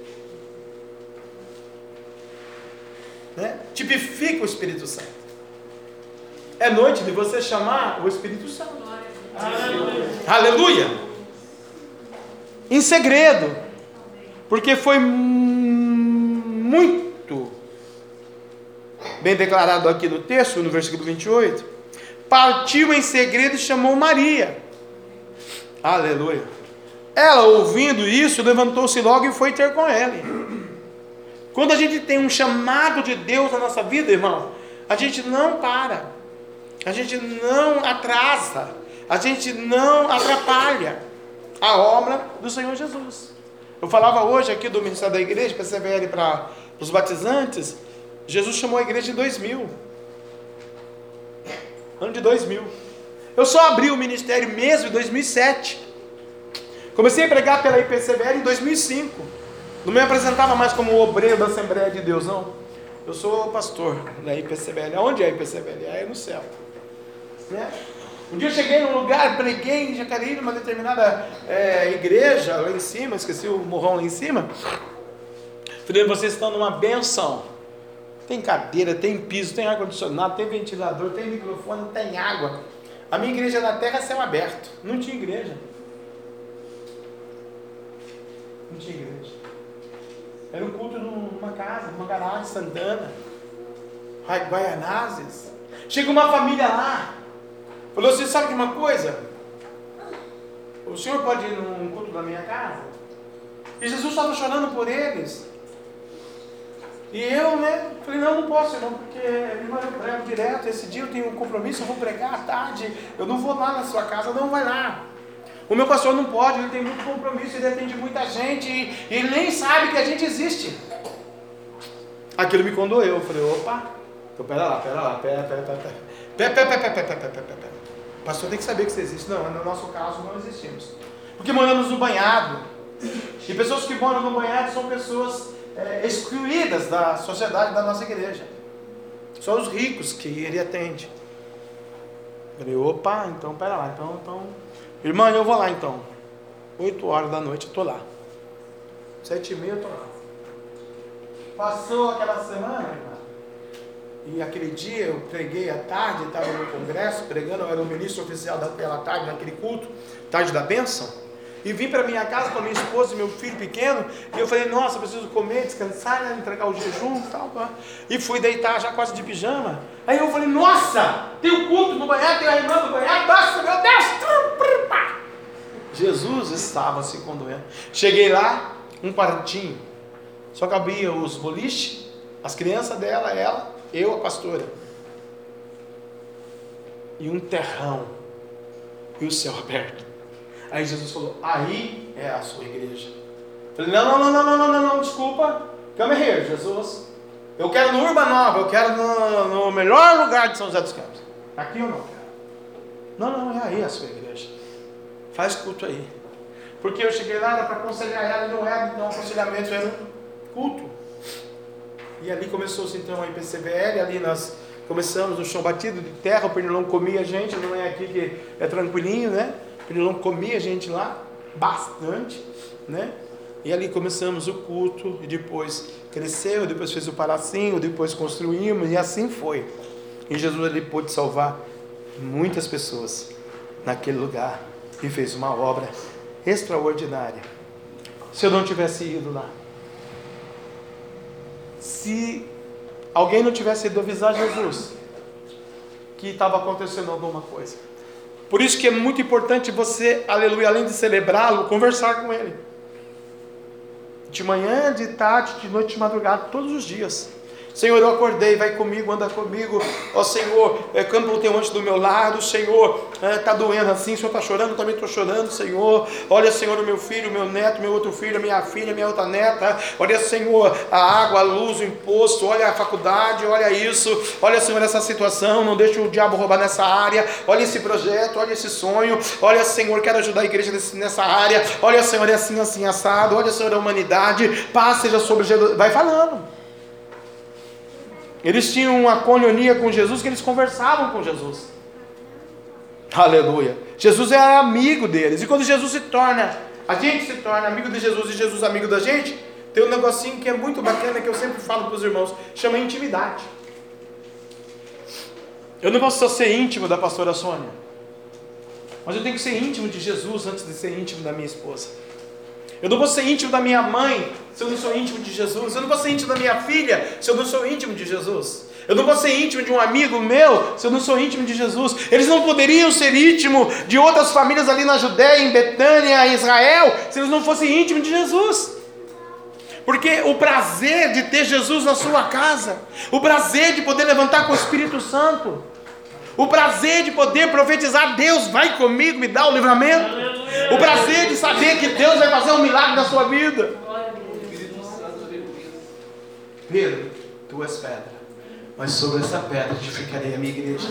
Né? Tipifica o Espírito Santo. É noite de você chamar o Espírito Santo. Aleluia. Aleluia. Em segredo. Porque foi muito bem declarado aqui no texto, no versículo 28. Partiu em segredo e chamou Maria. Aleluia. Ela, ouvindo isso, levantou-se logo e foi ter com ele. Quando a gente tem um chamado de Deus na nossa vida, irmão, a gente não para, a gente não atrasa, a gente não atrapalha a obra do Senhor Jesus. Eu falava hoje aqui do ministério da igreja, PCVL para os batizantes, Jesus chamou a igreja em 2000. Ano de 2000. Eu só abri o ministério mesmo em 2007. Comecei a pregar pela IPCBL em 2005. Não me apresentava mais como obreiro da Assembleia de Deus, não. Eu sou pastor da IPCBL. Onde é a IPCBL? É no céu. Né? Um dia eu cheguei num lugar, preguei em Jacareí, numa determinada é, igreja, lá em cima, esqueci o morrão lá em cima. Falei, vocês estão numa benção. Tem cadeira, tem piso, tem ar-condicionado, tem ventilador, tem microfone, tem água. A minha igreja na terra é céu aberto. Não tinha igreja. Não tinha igreja. Era um culto numa casa, numa garagem, Santana, Guaianazes. Chega uma família lá. Falou, você sabe de uma coisa? O senhor pode ir num culto da minha casa? E Jesus estava chorando por eles. E eu, né, falei, não, não posso, irmão, porque irmão, eu prego direto, esse dia eu tenho um compromisso, eu vou pregar à tarde, eu não vou lá na sua casa, não vai lá. O meu pastor não pode, ele tem muito compromisso, ele atende muita gente e, ele nem sabe que a gente existe. Aquilo me condoeu. Eu falei, opa, então pera lá, pera lá, pera, pera, pera, pera. Pera, pera, pera, pera, pera, pera, pera, pera. O pastor tem que saber que você existe. Não, no nosso caso não existimos. Porque moramos no banhado. E pessoas que moram no banhado são pessoas é, excluídas da sociedade da nossa igreja. Só os ricos que ele atende. Eu falei, opa, então pera lá, então, então Irmã, eu vou lá então. Oito horas da noite eu tô lá. Sete e meia eu tô lá. Passou aquela semana, irmã. E aquele dia eu preguei à tarde, estava no congresso pregando, eu era o ministro oficial da, pela tarde naquele culto, tarde da bênção. E vim para minha casa com a minha esposa e meu filho pequeno. E eu falei, nossa, preciso comer, descansar, né, entregar o jejum e tal. Tá? E fui deitar já quase de pijama. Aí eu falei, nossa, tem o culto no banheiro, tem a irmã no banheiro, nossa, meu Deus. Jesus estava se condoendo. Cheguei lá, um quartinho. Só cabia os boliches, as crianças dela, ela, eu, a pastora. E um terrão. E o céu aberto. Aí Jesus falou: Aí é a sua igreja. Eu falei: Não, não, não, não, não, não, não, desculpa. Come here, Jesus. Eu quero no Urba Nova, eu quero no, no melhor lugar de São José dos Campos. Aqui eu não quero. Não, não, é aí a sua igreja. Faz culto aí. Porque eu cheguei lá, para aconselhar ela, não era, então o aconselhamento era um culto. E ali começou-se então a IPCBL, ali nós começamos no chão batido de terra, o pernilongo comia a gente, não é aqui que é tranquilinho, né? Pernilongo comia a gente lá, bastante, né? E ali começamos o culto, e depois cresceu, depois fez o palacinho, depois construímos, e assim foi. E Jesus ele pôde salvar muitas pessoas naquele lugar e fez uma obra extraordinária. Se eu não tivesse ido lá, se alguém não tivesse ido avisar Jesus que estava acontecendo alguma coisa, por isso que é muito importante você, aleluia, além de celebrá-lo, conversar com ele. De manhã, de tarde, de noite, de madrugada, todos os dias. Senhor, eu acordei, vai comigo, anda comigo. Ó Senhor, é, campo o teu anjo do meu lado. Senhor, está é, doendo assim, o Senhor está chorando, também estou chorando, Senhor. Olha, Senhor, o meu filho, meu neto, meu outro filho, minha filha, minha outra neta. Olha, Senhor, a água, a luz, o imposto. Olha a faculdade, olha isso. Olha, Senhor, essa situação. Não deixe o diabo roubar nessa área. Olha esse projeto, olha esse sonho. Olha, Senhor, quero ajudar a igreja nessa área. Olha, Senhor, é assim, assim, assado. Olha, Senhor, a humanidade. Paz seja sobre Jesus. Vai falando. Eles tinham uma conionia com Jesus que eles conversavam com Jesus. Aleluia. Jesus era amigo deles. E quando Jesus se torna, a gente se torna amigo de Jesus e Jesus amigo da gente, tem um negocinho que é muito bacana que eu sempre falo para os irmãos, chama intimidade. Eu não posso só ser íntimo da pastora Sônia, mas eu tenho que ser íntimo de Jesus antes de ser íntimo da minha esposa. Eu não vou ser íntimo da minha mãe se eu não sou íntimo de Jesus. Eu não vou ser íntimo da minha filha se eu não sou íntimo de Jesus. Eu não vou ser íntimo de um amigo meu se eu não sou íntimo de Jesus. Eles não poderiam ser íntimo de outras famílias ali na Judéia, em Betânia, em Israel, se eles não fossem íntimos de Jesus. Porque o prazer de ter Jesus na sua casa, o prazer de poder levantar com o Espírito Santo, o prazer de poder profetizar, Deus vai comigo, me dá o livramento. O prazer de saber que Deus vai fazer um milagre na sua vida. Pedro, tu és pedra, mas sobre essa pedra edificarei a minha igreja.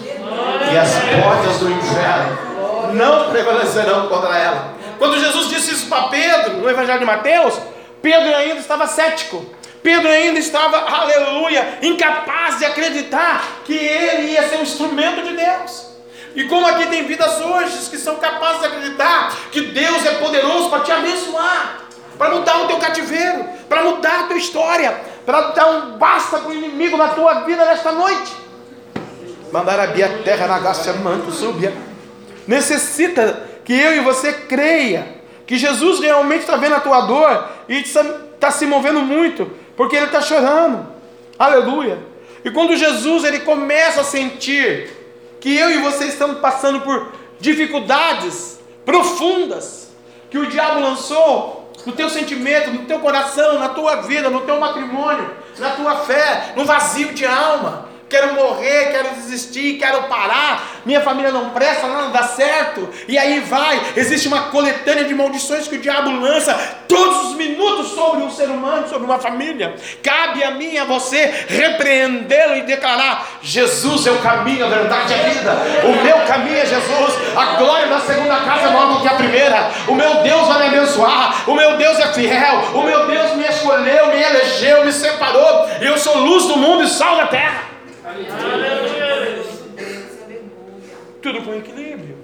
E as portas do inferno não prevalecerão contra ela. Quando Jesus disse isso para Pedro, no Evangelho de Mateus, Pedro ainda estava cético. Pedro ainda estava, aleluia, incapaz de acreditar que ele ia ser um instrumento de Deus. E como aqui tem vidas hoje que são capazes de acreditar que Deus é poderoso para te abençoar, para mudar o teu cativeiro, para mudar a tua história, para dar um basta para o inimigo na tua vida nesta noite. Mandar a terra na gacha manto subia. Necessita que eu e você creia que Jesus realmente está vendo a tua dor e está se movendo muito porque ele está chorando. Aleluia. E quando Jesus ele começa a sentir que eu e você estamos passando por dificuldades profundas, que o diabo lançou no teu sentimento, no teu coração, na tua vida, no teu matrimônio, na tua fé, no vazio de alma quero morrer, quero desistir, quero parar, minha família não presta, nada dá certo, e aí vai, existe uma coletânea de maldições que o diabo lança todos os minutos sobre um ser humano, sobre uma família. Cabe a mim a você repreendê-lo e declarar: Jesus é o caminho, a verdade e a vida. O meu caminho é Jesus. A glória da segunda casa é maior do que a primeira. O meu Deus vai me abençoar. O meu Deus é fiel. O meu Deus me escolheu, me elegeu, me separou. Eu sou luz do mundo e sal da terra. Tudo com equilíbrio.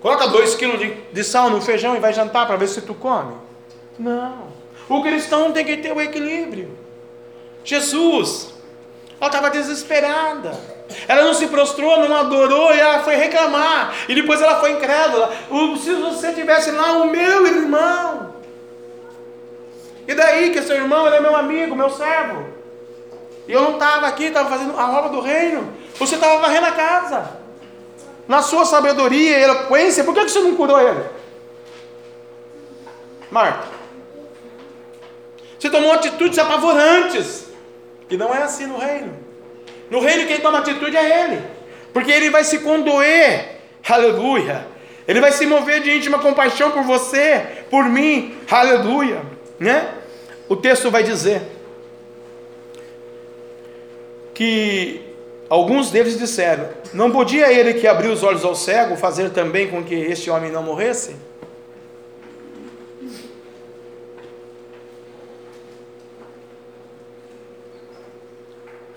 Coloca dois quilos de, de sal no feijão e vai jantar para ver se tu come. Não. O cristão tem que ter o equilíbrio. Jesus, ela estava desesperada. Ela não se prostrou, não adorou, e ela foi reclamar. E depois ela foi incrédula. Se você tivesse lá o meu irmão. E daí que seu irmão ele é meu amigo, meu servo. E eu não estava aqui, estava fazendo a obra do reino. Você estava varrendo a casa. Na sua sabedoria e eloquência, por que você não curou ele? Marta. Você tomou atitudes apavorantes. E não é assim no reino. No reino quem toma atitude é ele. Porque ele vai se condoer. Aleluia. Ele vai se mover de íntima compaixão por você, por mim. Aleluia. Né? O texto vai dizer que alguns deles disseram: Não podia ele que abriu os olhos ao cego fazer também com que este homem não morresse?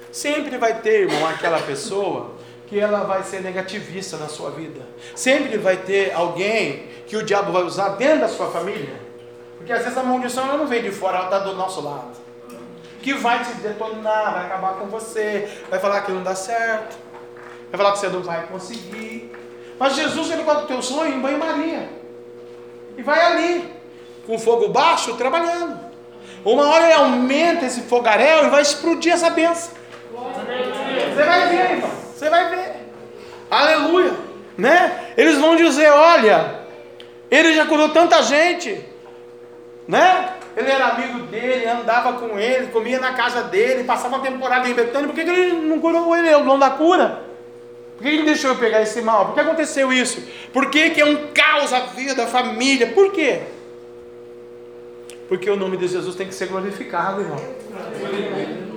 Sempre vai ter, irmão, aquela pessoa que ela vai ser negativista na sua vida. Sempre vai ter alguém que o diabo vai usar dentro da sua família. Porque às vezes a maldição ela não vem de fora, ela está do nosso lado que vai te detonar, vai acabar com você, vai falar que não dá certo, vai falar que você não vai conseguir. Mas Jesus ele coloca o teu sonho em banho-maria e vai ali, com fogo baixo, trabalhando. Uma hora ele aumenta esse fogaréu e vai explodir essa benção. Você vai ver, irmão, você vai ver. Aleluia, né? Eles vão dizer: olha, ele já curou tanta gente, né? Ele era amigo dele, andava com ele, comia na casa dele, passava uma temporada em Betânia, por que, que ele não curou ele, é o dono da cura? Por que ele deixou eu pegar esse mal? Por que aconteceu isso? Por que, que é um caos a vida, a família? Por quê? Porque o nome de Jesus tem que ser glorificado, irmão.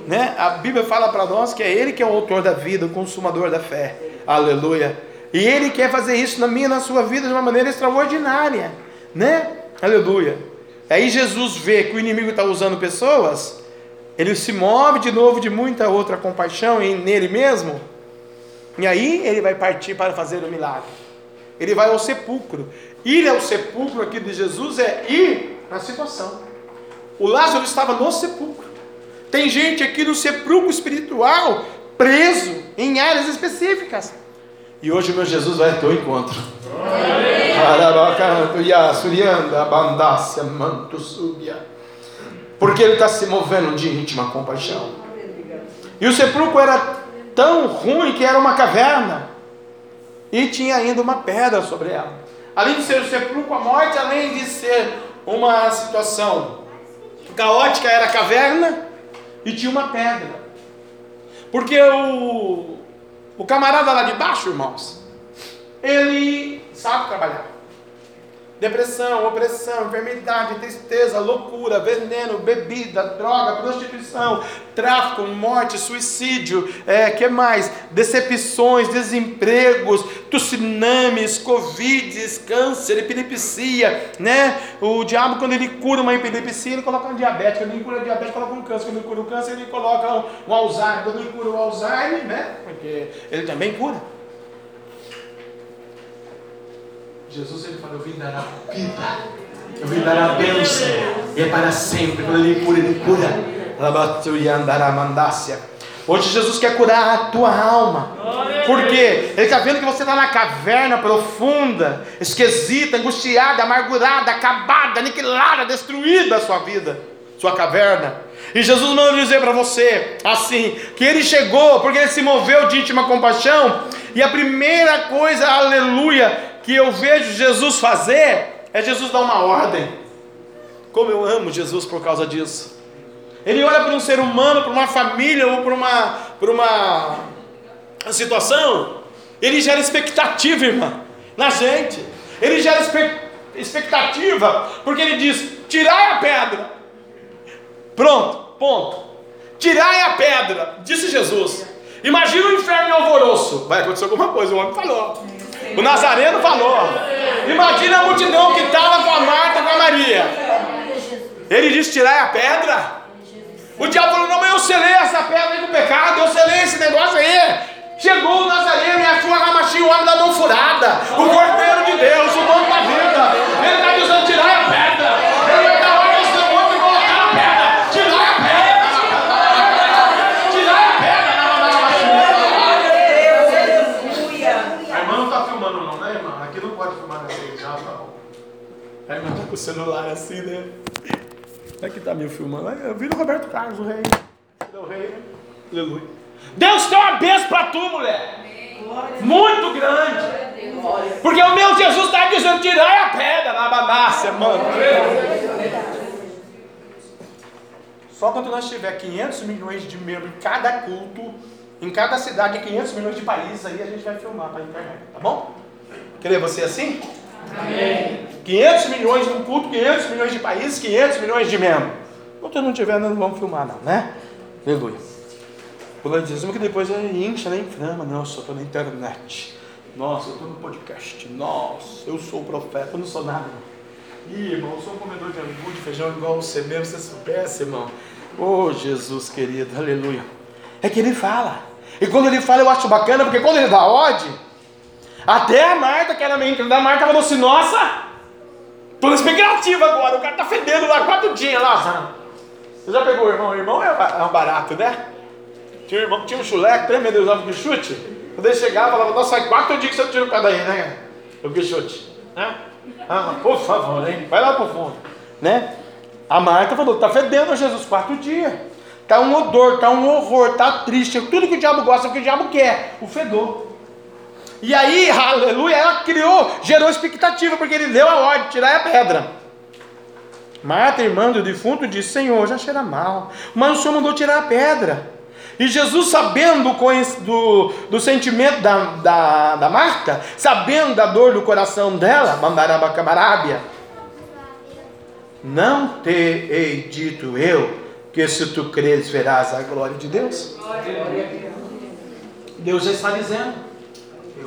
Né? A Bíblia fala para nós que é Ele que é o autor da vida, o consumador da fé. Aleluia. E Ele quer fazer isso na minha, na sua vida de uma maneira extraordinária, né? Aleluia. Aí Jesus vê que o inimigo está usando pessoas, ele se move de novo de muita outra compaixão em, nele mesmo, e aí ele vai partir para fazer o milagre. Ele vai ao sepulcro. Ir ao sepulcro aqui de Jesus é ir na situação. O Lázaro estava no sepulcro. Tem gente aqui no sepulcro espiritual preso em áreas específicas. E hoje o meu Jesus vai ter o encontro. Porque ele está se movendo de íntima compaixão. E o sepulcro era tão ruim que era uma caverna. E tinha ainda uma pedra sobre ela. Além de ser o sepulcro, a morte, além de ser uma situação caótica, era a caverna e tinha uma pedra. Porque o, o camarada lá de baixo, irmãos, ele sabe trabalhar. Depressão, opressão, enfermidade, tristeza, loucura, veneno, bebida, droga, prostituição, tráfico, morte, suicídio, é, que mais? Decepções, desempregos, tsunamis, covid, câncer, epilepsia, né? O diabo quando ele cura uma epilepsia, ele coloca um diabetes, quando ele cura diabetes, coloca um câncer, quando ele cura o câncer, ele coloca um Alzheimer, quando ele cura o Alzheimer, né? Porque ele também cura. Jesus ele falou: Eu vim dar a vida, eu vim dar a bênção, e é para sempre. Quando ele cura, ele cura. Hoje Jesus quer curar a tua alma. Por quê? Ele está vendo que você está na caverna profunda, esquisita, angustiada, amargurada, acabada, aniquilada, destruída a sua vida, sua caverna. E Jesus manda dizer para você assim: que ele chegou porque ele se moveu de íntima compaixão. E a primeira coisa, aleluia, que eu vejo Jesus fazer é Jesus dar uma ordem. Como eu amo Jesus por causa disso. Ele olha para um ser humano, para uma família ou para uma, para uma situação, ele gera expectativa, irmã, na gente. Ele gera expectativa, porque ele diz: tirai a pedra. Pronto, ponto. Tirai a pedra, disse Jesus. Imagina o inferno em alvoroço. Vai acontecer alguma coisa, o homem falou. O Nazareno falou. Imagina a multidão que estava com a Marta com a Maria. Ele disse: tirai a pedra. O diabo falou: Não, mas eu selei essa pedra aí do pecado, eu selei esse negócio aí. Chegou o Nazareno e achou a Ramachinha, o homem da mão furada, o Cordeiro de Deus, o dono da vida. Ele está dizendo: Tirai a pedra. Ele vai dar ordem ao outro e colocar a pedra. Tirai a pedra. Tirai a pedra. A irmã não está filmando, não, né, irmã? Aqui não pode filmar nessa já, não. A irmã está com o celular assim, né? É que está me filmando. Eu vi o Roberto Carlos, o rei. O rei. Aleluia. Deus tem uma bênção para tu, mulher. Muito grande. Porque o meu Jesus está dizendo: tirai a pedra na banácia, mano. Só quando nós tiver 500 milhões de membros em cada culto, em cada cidade, 500 milhões de países, aí a gente vai filmar para internet, tá bom? Querer você assim? Amém. 500 milhões no culto, 500 milhões de países, 500 milhões de membros. Quando não tiver, não vamos filmar, não, né? Aleluia. A Deus, que depois incha, nem inflama. Nossa, eu estou na internet. Nossa, eu estou no podcast. Nossa, eu sou o profeta, eu não sou nada. Ih, irmão, eu sou um comedor de angu, de feijão igual você mesmo, você soubesse, irmão. Oh, Jesus querido, aleluia. É que ele fala. E quando ele fala, eu acho bacana, porque quando ele dá ordem, até a Marta, que era menina da Marta, falou assim: Nossa, tô na expectativa agora. O cara tá fedendo lá quatro dias lá. Você já pegou o irmão? O irmão é um barato, né? Tinha um irmão que tinha um chuleque, três Deus, usava que chute. Quando ele chegava, falava: Nossa, faz quatro dias que você tira o pé daí, né? O que chute, né? Ah, por favor, hein? Vai lá pro fundo, né? A Marta falou: Tá fedendo Jesus quatro dias. Tá um odor, tá um horror, tá triste. Tudo que o diabo gosta, o que o diabo quer, o fedor. E aí, aleluia, ela criou, gerou expectativa, porque ele deu a ordem, tirar a pedra. Marta, irmã do defunto, disse: Senhor, já cheira mal, mas o Senhor mandou tirar a pedra. E Jesus, sabendo do, do sentimento da, da, da Marta, sabendo da dor do coração dela, Mandarabacabarábia, não te hei dito eu que se tu creres verás a glória de Deus? Deus já está dizendo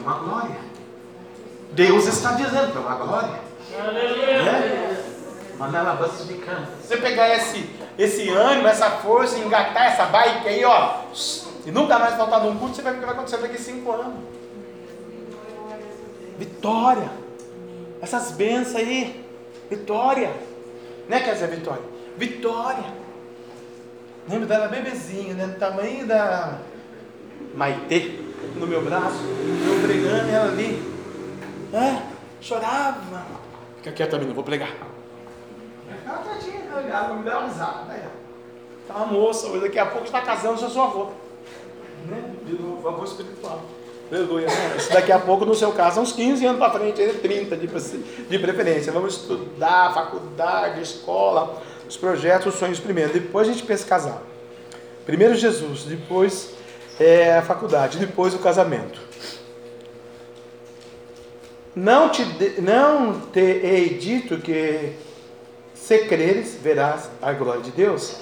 uma glória. Deus está dizendo que é uma glória. Né? Você pegar esse, esse ânimo, essa força, engatar essa bike aí, ó, e nunca mais faltar num culto, você vai ver o que vai acontecer daqui a cinco anos. Vitória. Essas bênçãos aí. Vitória. Né, quer dizer, Vitória? Vitória. Lembro dela bebezinha, né? Do tamanho da Maitê no meu braço, eu pregando ela ali. É, chorava. Fica quieta, menina, vou pregar. Ela tadinha, olhava, me dava risada. Né? Tá uma moça, hoje daqui a pouco está casando, já sou avô. Né? De novo, avô espiritual. Aleluia. Isso daqui a pouco, no seu caso, uns 15 anos para frente, 30 de, de preferência. Vamos estudar, faculdade, escola, os projetos, os sonhos primeiro. Depois a gente pensa em casar. Primeiro Jesus, depois é a faculdade, depois o casamento. Não te, não te hei dito que se creres, verás a glória de Deus.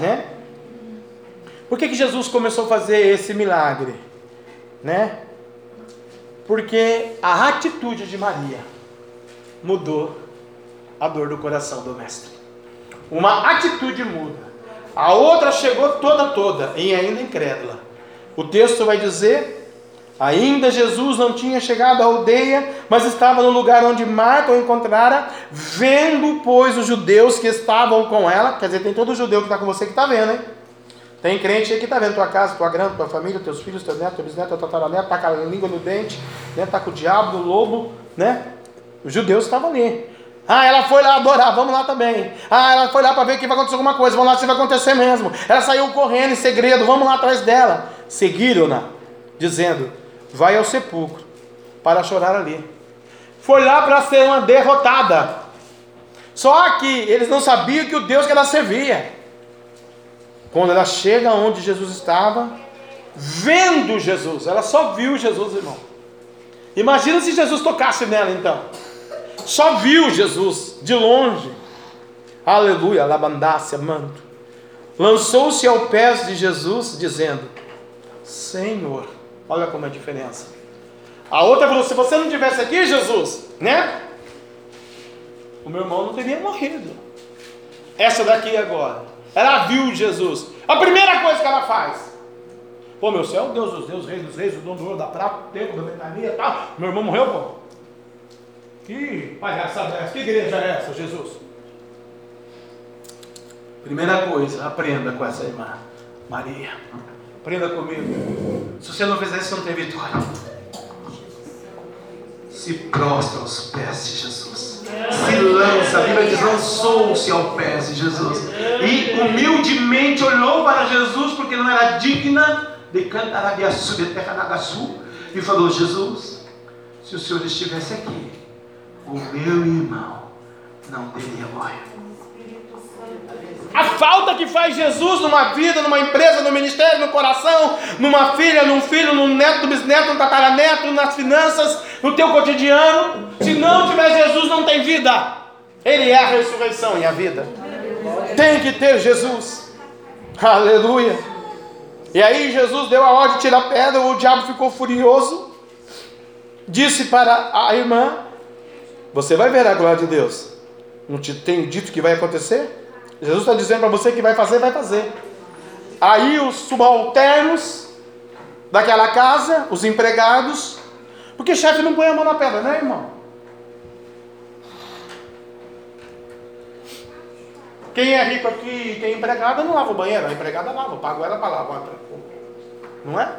Né? Por que, que Jesus começou a fazer esse milagre? Né? Porque a atitude de Maria mudou a dor do coração do mestre. Uma atitude muda. A outra chegou toda, toda, e ainda incrédula. O texto vai dizer: ainda Jesus não tinha chegado à aldeia, mas estava no lugar onde Marta o encontrara, vendo, pois, os judeus que estavam com ela. Quer dizer, tem todo judeu que está com você que está vendo, hein? Tem crente aí que está vendo tua casa, tua grana, tua família, teus filhos, teu neto, teu bisneto, teu tataraneto, está com a língua no dente, né? Com o diabo, o lobo, né? Os judeus estavam ali. Ah, ela foi lá adorar, vamos lá também. Ah, ela foi lá para ver que vai acontecer alguma coisa, vamos lá se vai acontecer mesmo. Ela saiu correndo em segredo, vamos lá atrás dela. Seguiram-na, dizendo: Vai ao sepulcro para chorar ali. Foi lá para ser uma derrotada. Só que eles não sabiam que o Deus que ela servia. Quando ela chega onde Jesus estava, vendo Jesus, ela só viu Jesus, irmão. Imagina se Jesus tocasse nela então. Só viu Jesus de longe. Aleluia, labandácia, manto. Lançou-se ao pé de Jesus, dizendo: Senhor, olha como é a diferença. A outra falou: se você não tivesse aqui, Jesus, né? O meu irmão não teria morrido. Essa daqui agora. Ela viu Jesus. A primeira coisa que ela faz. Pô, meu céu, Deus dos Deus, Rei dos Reis, o dono do ouro da prata, o tempo da ventania e tal. Meu irmão morreu, pô. Que palhaçada é essa? Que igreja é essa, Jesus? Primeira coisa, aprenda com essa irmã, Maria. Aprenda comigo. Se você não fizer isso, não tem vitória. Se prostra aos pés de Jesus. Se lança, a Bíblia diz, lançou-se ao pés de Jesus. E humildemente olhou para Jesus, porque não era digna de cantar a via sub, e falou: Jesus, se o Senhor estivesse aqui, o meu irmão não teria morrido. A falta que faz Jesus numa vida, numa empresa, no ministério, no coração, numa filha, num filho, num neto, bisneto, no tataraneto, nas finanças, no teu cotidiano. Se não tiver Jesus, não tem vida. Ele é a ressurreição e a vida. Tem que ter Jesus. Aleluia. E aí Jesus deu a ordem de tirar a pedra, o diabo ficou furioso. Disse para a irmã: Você vai ver a glória de Deus. Não te tenho dito que vai acontecer? Jesus está dizendo para você que vai fazer, vai fazer. Aí os subalternos daquela casa, os empregados, porque chefe não põe a mão na pedra, né, irmão? Quem é rico aqui, quem é empregada, não lava o banheiro, a empregada lava, eu pago ela para lavar. Não é?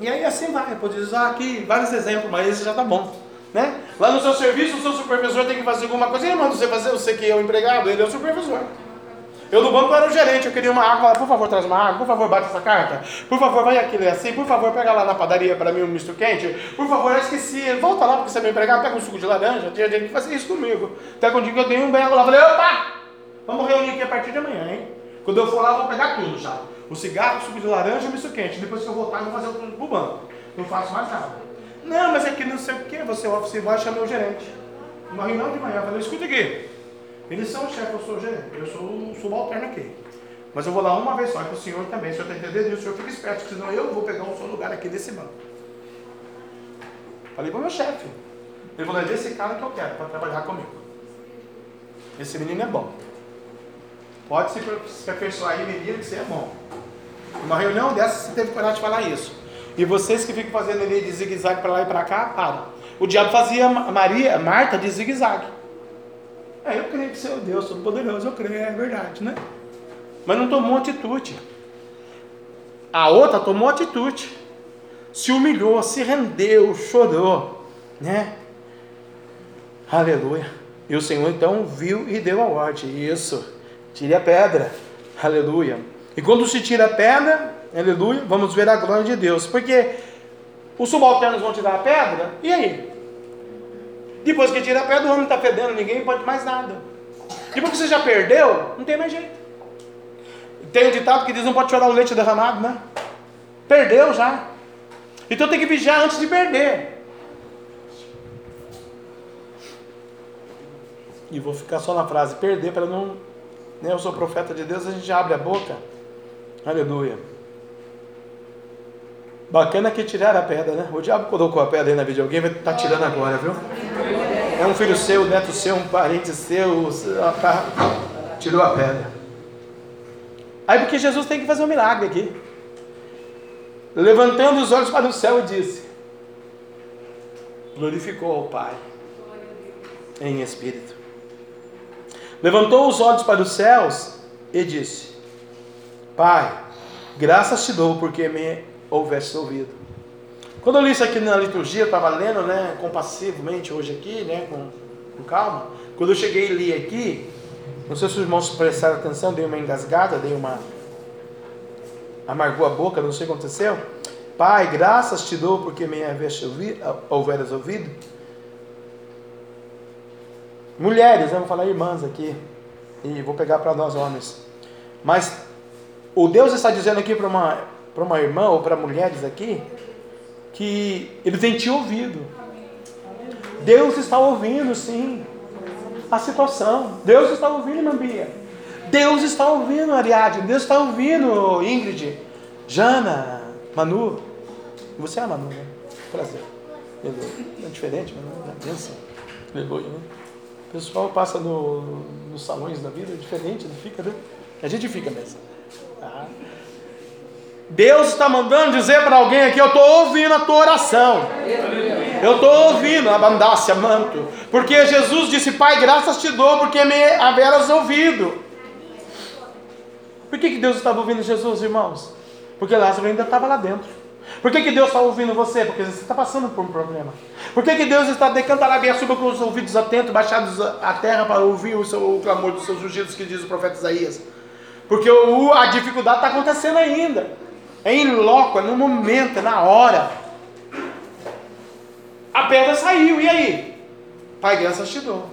E aí assim vai, eu posso usar aqui vários exemplos, mas esse já está bom. Né? Lá no seu serviço, o seu supervisor tem que fazer alguma coisa. Ele manda você fazer, você que é o empregado, ele é o supervisor. Eu no banco era o gerente, eu queria uma água, por favor, traz uma água, por favor, bate essa carta, por favor, vai aqui assim, por favor, pega lá na padaria para mim um misto quente, por favor, eu esqueci, volta lá porque você é meu empregado, pega um suco de laranja, tinha gente que fazia isso comigo. Até quando eu dei um bem lá, falei, opa, vamos reunir aqui a partir de amanhã, hein? Quando eu for lá, eu vou pegar tudo já. O cigarro, o suco de laranja e o misto quente. Depois que eu voltar, eu vou fazer o pro banco. Não faço mais nada. Não, mas é que não sei o que, você é office boy, o gerente. Uma reunião de manhã, eu falei, escuta aqui. Eles são o chefe, eu sou o gerente, eu sou o subalterno aqui. Mas eu vou lá uma vez só, para o senhor também, o senhor está entendendo? E o senhor fica esperto, senão eu vou pegar o seu lugar aqui desse banco. Falei para o meu chefe. Ele falou, é desse cara que eu quero para trabalhar comigo. Esse menino é bom. Pode se aperfeiçoar aí, menino, que você é bom. Uma reunião dessa, você teve coragem de falar isso. E vocês que ficam fazendo ele de zigue-zague para lá e para cá, para. O diabo fazia Maria, Marta de zigue-zague. É, eu creio que seu Deus Todo-Poderoso, eu creio, é verdade, né? Mas não tomou atitude. A outra tomou atitude. Se humilhou, se rendeu, chorou, né? Aleluia. E o Senhor então viu e deu a ordem. Isso. Tire a pedra. Aleluia. E quando se tira a pedra, aleluia, vamos ver a glória de Deus. Porque os subalternos vão tirar a pedra, e aí? Depois que tira a pedra, o homem está fedendo, ninguém pode mais nada. Depois que você já perdeu, não tem mais jeito. Tem um ditado que diz: não pode chorar o leite derramado, né? Perdeu já. Então tem que vigiar antes de perder. E vou ficar só na frase: perder para não. Né, eu sou profeta de Deus, a gente abre a boca. Aleluia. Bacana que tiraram a pedra, né? O diabo colocou a pedra aí na vida de alguém, vai estar tá tirando agora, viu? É um filho seu, neto seu, um parente seu, tá, tirou a pedra. Aí porque Jesus tem que fazer um milagre aqui. Levantando os olhos para o céu e disse: Glorificou ao Pai em espírito. Levantou os olhos para os céus e disse: Pai, graças te dou porque me houvesse ouvido. Quando eu li isso aqui na liturgia, eu estava lendo, né, compassivamente hoje aqui, né, com, com, calma. Quando eu cheguei e li aqui, não sei se os irmãos prestaram atenção, dei uma engasgada, dei uma. amargou a boca, não sei o que aconteceu. Pai, graças te dou porque me houvesse ouvido, ouvido. Mulheres, né? vou falar irmãs aqui, e vou pegar para nós homens. Mas o Deus está dizendo aqui para uma, para uma irmã ou para mulheres aqui que ele tem te ouvido. Deus está ouvindo, sim, a situação. Deus está ouvindo, Mambia. Deus está ouvindo, Ariadne. Deus está ouvindo, Ingrid, Jana, Manu. Você é a Manu, né? Prazer. É diferente, mas é benção. Aleluia, né? O pessoal passa no, nos salões da vida, é diferente, não fica, né? A gente fica mesmo. Tá? Deus está mandando dizer para alguém aqui: Eu estou ouvindo a tua oração. Eu estou ouvindo a bandácia, manto. Porque Jesus disse: Pai, graças te dou, porque me haveras ouvido. Por que, que Deus estava ouvindo Jesus, irmãos? Porque Lázaro ainda estava lá dentro. Por que, que Deus está ouvindo você? Porque você está passando por um problema. Por que, que Deus está decantando a suba com os ouvidos atentos, baixados à terra para ouvir o, seu, o clamor dos seus ungidos, que diz o profeta Isaías? Porque o, a dificuldade está acontecendo ainda. É em loco, é no momento, é na hora. A pedra saiu, e aí? Pai, graças te dou.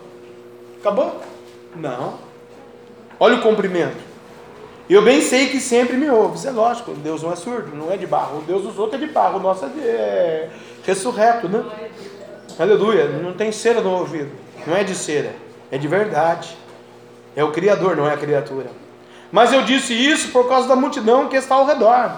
Acabou? Não. Olha o cumprimento. Eu bem sei que sempre me ouve. Isso é lógico, Deus não é surdo, não é de barro. O Deus dos outros é de barro, o nosso é, de, é ressurreto, né? Aleluia. Não tem cera no ouvido. Não é de cera, é de verdade. É o Criador, não é a criatura. Mas eu disse isso por causa da multidão que está ao redor.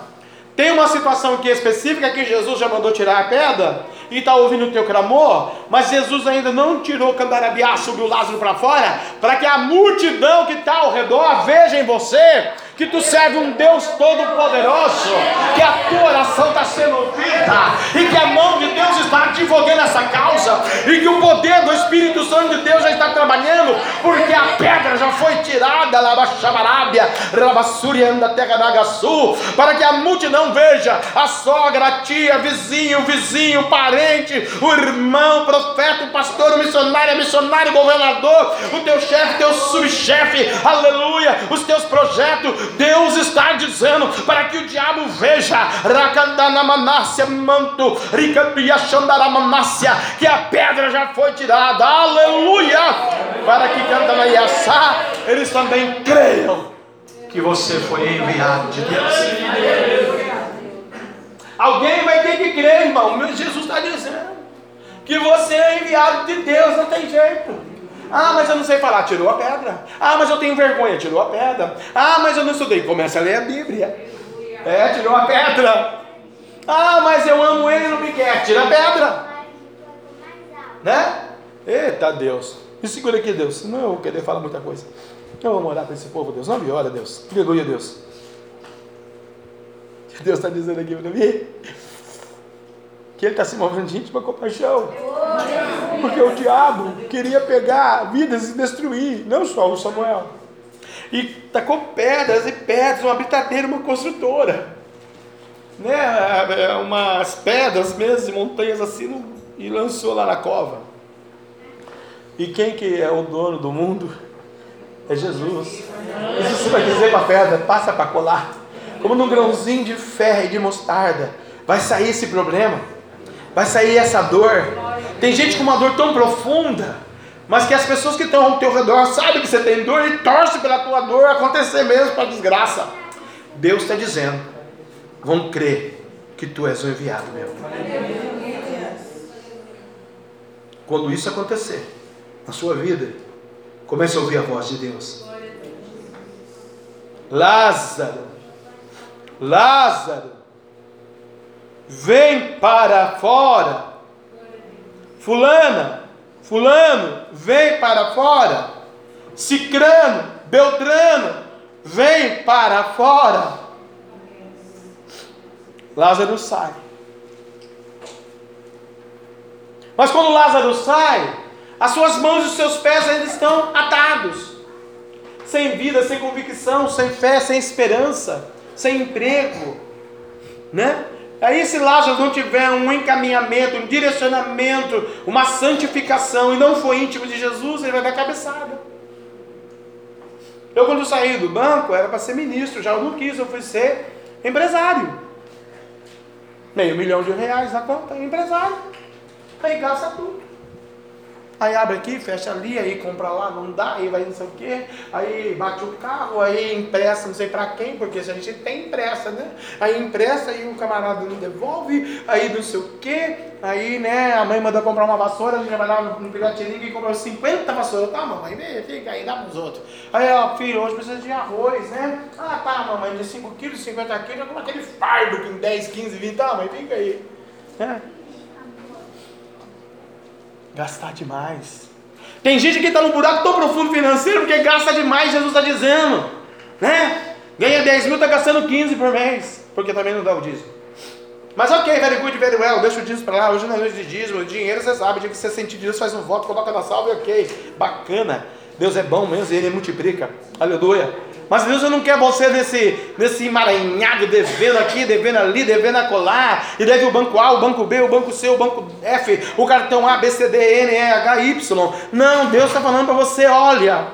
Tem uma situação aqui específica que Jesus já mandou tirar a pedra e está ouvindo o teu clamor, mas Jesus ainda não tirou Candarabiá, subiu Lázaro para fora, para que a multidão que está ao redor veja em você que tu serve um Deus todo-poderoso, que a tua oração está sendo ouvida, e que a mão de Deus está advogando essa causa, e que o poder do Espírito Santo de Deus já está trabalhando, porque a pedra já foi tirada, Labaxabarábia, Rabassurianda, terra da Agaçu, para que a multidão veja a sogra, a tia, vizinho, vizinho, parente, o irmão, o profeta, o pastor, o missionário, a missionário, o governador, o teu chefe, teu subchefe, aleluia, os teus projetos, Deus está dizendo para que o diabo veja manto, que a pedra já foi tirada, aleluia, para que Cantanayassá eles também creiam que você foi enviado de Deus. Alguém vai ter que crer, irmão. Jesus está dizendo que você é enviado de Deus, não tem jeito. Ah, mas eu não sei falar, tirou a pedra. Ah, mas eu tenho vergonha, tirou a pedra. Ah, mas eu não estudei, começa a ler a Bíblia. É, tirou a pedra. Ah, mas eu amo ele não me quer, tira a pedra. Né? Eita Deus. Me segura aqui, Deus, senão eu vou querer falar muita coisa. Eu vou morar para esse povo, Deus. Me olha, Deus. Aleluia, Deus. Deus está dizendo aqui para mim que ele está se movendo de íntima compaixão. Porque o diabo queria pegar vidas e destruir, não só o Samuel. E tacou pedras e pedras, uma britadeira, uma construtora. Né, é, umas pedras mesmo, montanhas assim, e lançou lá na cova. E quem que é o dono do mundo? É Jesus. Jesus vai dizer para a pedra, passa para colar. Como num grãozinho de ferro e de mostarda. Vai sair esse problema vai sair essa dor. Tem gente com uma dor tão profunda, mas que as pessoas que estão ao teu redor sabem que você tem dor e torcem pela tua dor acontecer mesmo para desgraça. Deus está dizendo: vão crer que tu és o enviado meu. Quando isso acontecer na sua vida, comece a ouvir a voz de Deus. Lázaro, Lázaro, vem para fora. Fulana, fulano, vem para fora. Cicrano, Beltrano, vem para fora. Lázaro sai. Mas quando Lázaro sai, as suas mãos e os seus pés ainda estão atados. Sem vida, sem convicção, sem fé, sem esperança, sem emprego, né? Aí, se Lázaro não tiver um encaminhamento, um direcionamento, uma santificação e não for íntimo de Jesus, ele vai dar cabeçada. Eu, quando saí do banco, era para ser ministro, já eu não quis, eu fui ser empresário. Meio milhão de reais na conta, empresário. Aí gasta tudo. Aí abre aqui, fecha ali, aí compra lá, não dá, aí vai não sei o quê, aí bate o carro, aí empresta não sei pra quem, porque se a gente tem empresta, né? Aí empresta e o camarada não devolve, aí não sei o quê, aí né, a mãe manda comprar uma vassoura, a gente vai lá no, no Piratininga e compra 50 vassouras, tá mamãe, vem, fica aí, dá pros outros. Aí ó, filho, hoje precisa de arroz, né? Ah tá mamãe, de 5 quilos, 50 quilos, como aquele fardo com 10, 15, 20, tá mãe, fica aí. É. Gastar demais. Tem gente que está no buraco tão profundo financeiro porque gasta demais, Jesus está dizendo. Né? Ganha 10 mil, está gastando 15 por mês. Porque também não dá o dízimo. Mas ok, very good, very well, deixa o dízimo para lá. Hoje não é noite de dízimo, o dinheiro você sabe, dia que você sentir Deus faz um voto, coloca na salva e ok. Bacana. Deus é bom mesmo, ele multiplica. Aleluia. Mas Deus não quer você nesse, nesse emaranhado, devendo aqui, devendo ali, devendo acolá, e deve o banco A, o banco B, o banco C, o banco F, o cartão A, B, C, D, N, E, H, Y. Não, Deus está falando para você, olha,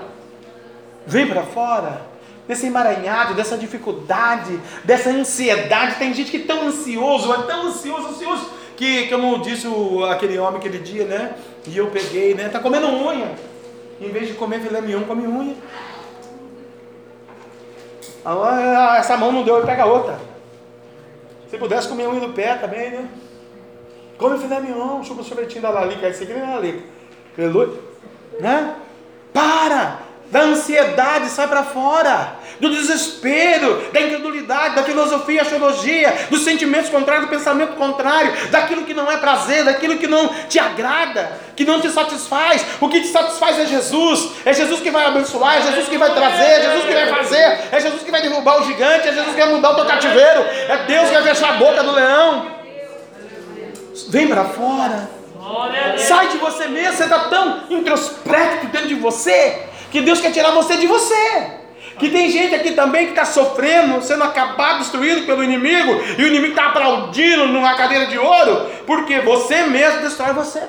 vem para fora, desse emaranhado, dessa dificuldade, dessa ansiedade. Tem gente que é tão ansioso, é tão ansioso, ansioso, que, como disse o, aquele homem aquele dia, né? E eu peguei, né? Tá comendo unha. Em vez de comer filé mignon, come unha. Ah, essa mão não deu, pega outra. Se pudesse comer unha do pé também, né? Come filé mignon, chupa o sorvetinho da Lalica, esse aqui nem é Lalica. Aleluia. Né? Para! Da ansiedade, sai para fora. Do desespero, da incredulidade, da filosofia, astrologia, dos sentimentos contrários, do pensamento contrário, daquilo que não é prazer, daquilo que não te agrada, que não te satisfaz. O que te satisfaz é Jesus. É Jesus que vai abençoar, é Jesus que vai trazer, é Jesus que vai fazer, é Jesus que vai derrubar o gigante, é Jesus que vai mudar o teu cativeiro, é Deus que vai fechar a boca do leão. Vem para fora. Sai de você mesmo, você está tão introspecto dentro de você que Deus quer tirar você de você. Que tem gente aqui também que está sofrendo, sendo acabado, destruído pelo inimigo, e o inimigo está aplaudindo numa cadeira de ouro, porque você mesmo destrói você.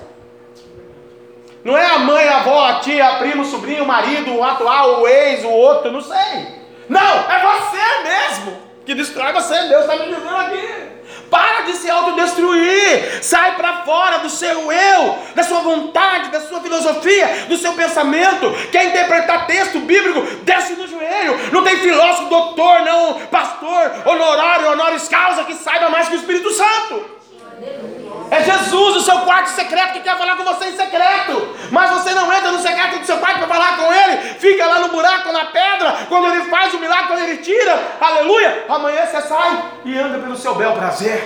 Não é a mãe, a avó, a tia, a primo, o sobrinho, o marido, o atual, o ex, o outro, não sei. Não, é você mesmo que destrói você. Deus está me dizendo aqui. Para de se autodestruir. Sai para fora do seu eu, da sua vontade, da sua filosofia, do seu pensamento. Quer interpretar texto bíblico? Desce no joelho. Não tem filósofo, doutor, não, pastor, honorário, honoris causa que saiba mais que o Espírito Santo. É Jesus, o seu quarto secreto, que quer falar com você em secreto. Mas você não entra no secreto do seu quarto para falar com ele. Fica lá no buraco, na pedra. Quando ele faz o milagre, quando ele tira, aleluia. Amanhã você sai e anda pelo seu bel prazer,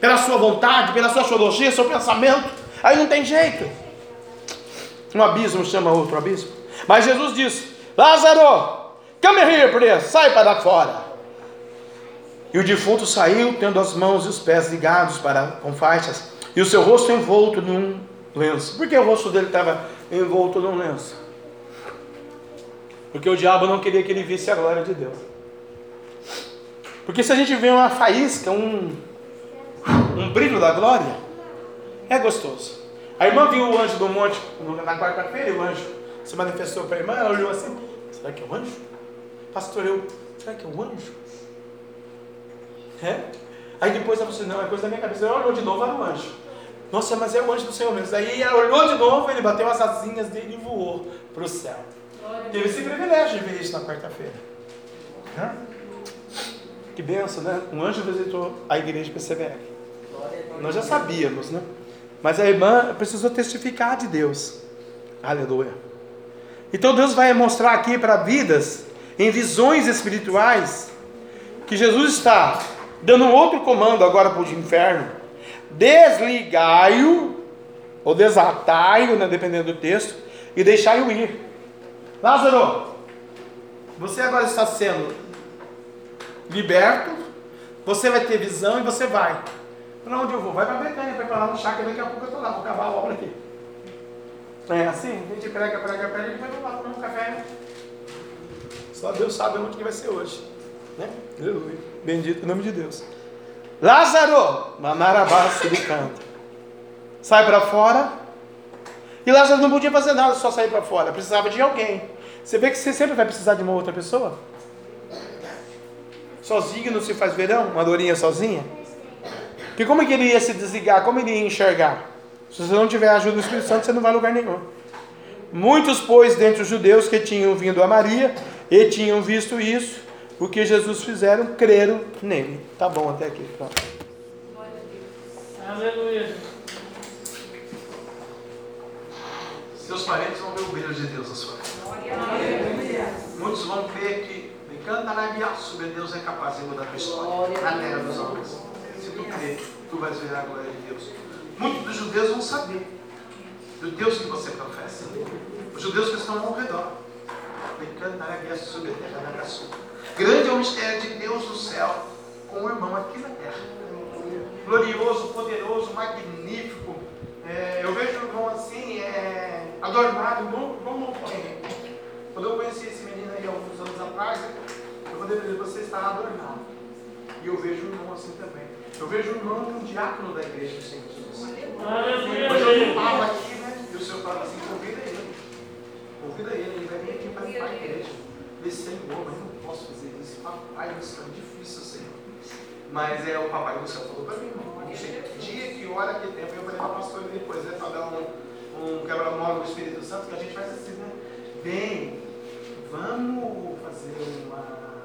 pela sua vontade, pela sua teologia, seu pensamento. Aí não tem jeito. Um abismo chama outro abismo. Mas Jesus disse: Lázaro, come here, please. sai para fora. E o defunto saiu, tendo as mãos e os pés ligados para, com faixas, e o seu rosto envolto num lenço. Por que o rosto dele estava envolto num lenço? Porque o diabo não queria que ele visse a glória de Deus. Porque se a gente vê uma faísca, um, um brilho da glória, é gostoso. A irmã viu o anjo do monte na quarta-feira e o anjo se manifestou para a irmã, ela olhou assim, será que é o anjo? Pastor, eu, será que é o anjo? É? Aí depois ela falou assim, não, é coisa da minha cabeça. Ela olhou de novo, era o anjo. Nossa, mas é o anjo do Senhor mesmo. Aí ela olhou de novo, ele bateu as asinhas dele e voou para o céu. Teve esse privilégio de ver isso na quarta-feira. Que benção, né? Um anjo visitou a igreja PCBR. Nós já sabíamos, né? Mas a irmã precisou testificar de Deus. Aleluia. Então Deus vai mostrar aqui para vidas, em visões espirituais, que Jesus está dando um outro comando agora para o inferno: desligai-o, ou desatai-o, né, dependendo do texto, e deixai-o ir. Lázaro, você agora está sendo liberto, você vai ter visão e você vai. Para onde eu vou? Vai para Betânia, vai para lá no chácara, daqui a pouco eu estou lá, vou acabar a obra aqui. É assim? A gente prega, prega, prega, e vamos lá tomar um café. Só Deus sabe onde que vai ser hoje. Né? Aleluia. Bendito o nome de Deus. Lázaro, manarabaço de canto. Sai para fora. E Lázaro não podia fazer nada, só sair para fora. Precisava de alguém. Você vê que você sempre vai precisar de uma outra pessoa? Sozinho não se faz verão? Uma dorinha sozinha? Porque como é que ele ia se desligar? Como ele ia enxergar? Se você não tiver a ajuda do Espírito Santo, você não vai a lugar nenhum. Muitos, pois, dentre os judeus que tinham vindo a Maria e tinham visto isso, o que Jesus fizeram, creram nele. Tá bom até aqui. Pronto. Aleluia. Seus parentes vão ver o brilho de Deus na sua vida. Muitos vão ver que, sobre Deus é capaz de mudar a tua história na terra dos homens. Se tu crer, tu vais ver a glória de Deus. Muitos dos judeus vão saber do Deus que você professa. Os judeus que estão ao redor. sobre a terra da sua. Grande é o mistério de Deus no céu com o irmão aqui na terra. Glorioso, poderoso, magnífico. É, eu vejo o irmão assim, é, adornado, não, não Quando eu conheci esse menino aí alguns anos atrás, eu falei para ele, você está adornado. E eu vejo o irmão assim também. Eu vejo o irmão um diácono da igreja do Senhor Jesus. Hoje eu falo aqui, né? E o Senhor fala assim, convida ele. Convida ele, ele vai vir aqui para a igreja. Desse Senhor, mas não posso fazer isso. Papai, isso é difícil, Senhor. Mas é o papai do céu falou para mim, irmão. Não sei que dia, que hora, que tempo. Eu falei para o pastor depois, né? Para dar um, um quebra-mola do Espírito Santo, que a gente faz assim, né? Bem, vamos fazer uma.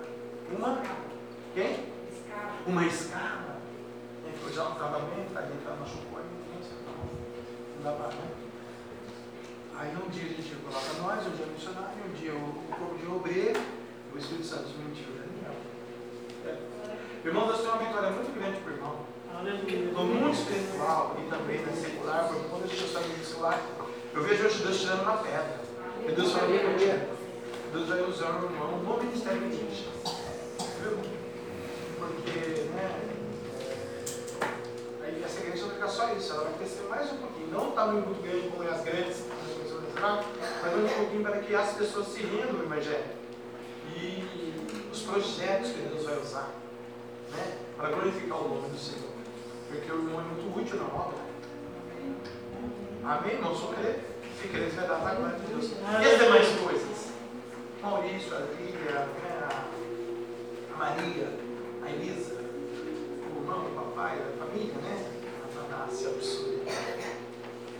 Uma. Quem? Uma escala. Foi já um tratamento, ali tá machucou aí, não dá para, né? Aí um dia a gente coloca nós, um dia o missionário, um dia o, corpo de obreiro, o Espírito Santo mentiu, Daniel. É. Irmão, Deus tem uma vitória muito grande para o irmão. No mundo espiritual e também na secular, porque quando a gente está no secular, eu vejo hoje Deus tirando uma pedra. E Deus fala, Deus vai usar o irmão no ministério de Viu? Porque, né? É, aí essa igreja não fica só isso, ela vai crescer mais um pouquinho. Não está muito grande como as grandes, mas um pouquinho para que as pessoas se rendam ao Evangelho. E os projetos que Deus vai usar, né? Para glorificar o nome do Senhor. Porque o irmão é muito útil na obra. Amém, irmão? Só crer. Se crer, vai dar a glória de Deus. E as demais coisas? Maurício, a a Maria, a Elisa, o irmão, o papai, a família, né? A Tanácia, a Ursula.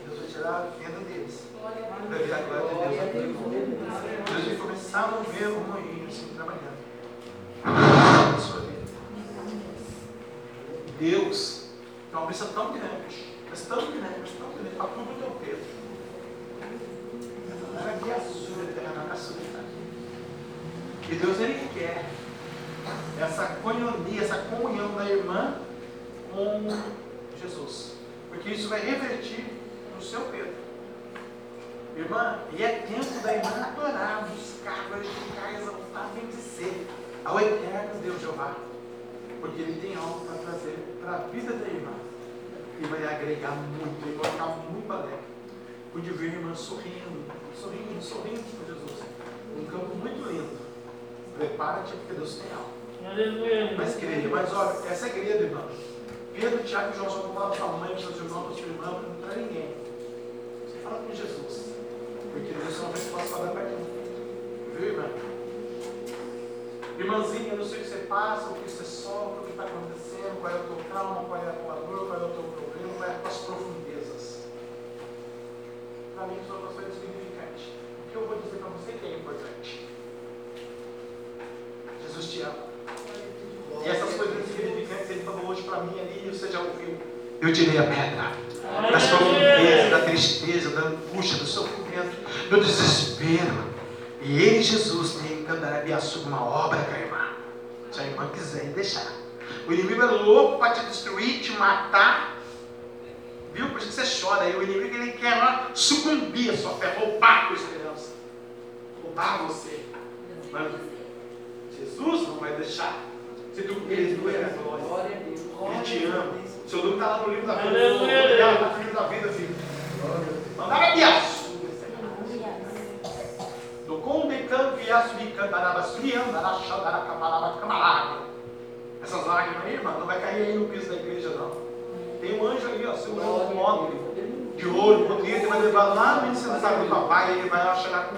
Deus vai tirar a venda deles. A glória de Deus Deus vai começar a mover o moinho assim, trabalhando. Na sua vida. Deus tem uma missão tão grande, mas tão grande, mas tão grande, para tudo o teu peso. E Deus ele quer essa coinonia, essa comunhão da irmã com Jesus. Porque isso vai revertir no seu Pedro. Irmã, e é tempo da irmã adorar, buscar, glorificar, exaltar, bendizer ao eterno Deus Jeová. Porque ele tem algo para trazer para a vida da irmã. E vai agregar muito, e vai ficar muito alegre. Pude ver a irmã sorrindo, sorrindo, sorrindo com Jesus. Um campo muito lindo. Prepara-te porque Deus tem algo. Mas querida, mas olha, é querida, irmã. Pedro, Tiago e João só não falam para sua mãe, para seus irmãos, para sua irmã, para ninguém. Você fala com Jesus. Porque Deus não vai se passar da perto. Viu, irmã? Irmãzinha, eu não sei o que você passa, o que você sofre, o que está acontecendo, qual é o teu trauma, qual é a tua dor, qual é o teu problema, qual é as tuas profundezas. Para mim, isso é uma coisa insignificante. O que eu vou dizer para você que é importante. Jesus te ama. E essas coisas insignificantes ele falou hoje para mim ali, você já ouviu. Eu tirei a pedra das profundezas, da tristeza, da angústia, do sofrimento, do desespero. E ele, Jesus, tem em uma obra com a irmã. Se a irmã quiser deixar. O inimigo é louco para te destruir, te matar. Viu? Por isso que você chora. E o inimigo ele quer lá sucumbir a sua fé, roubar a tua esperança. Roubar você. Mas Jesus não vai deixar. Se tu queres, tu é glória. Ele te ama. Seu nome está lá no livro da vida. Aleluia. No livro da vida, filho. Mandar abiaço. Do conde canto e assumicandaraba, sumiandará, camarada. Essas lágrimas aí, irmã, não vai cair aí no piso da igreja, não. Tem um anjo ali, ó, segurando um módulo de ouro, bonito, ele vai levar lá no incensário do papai, e ele vai lá chegar com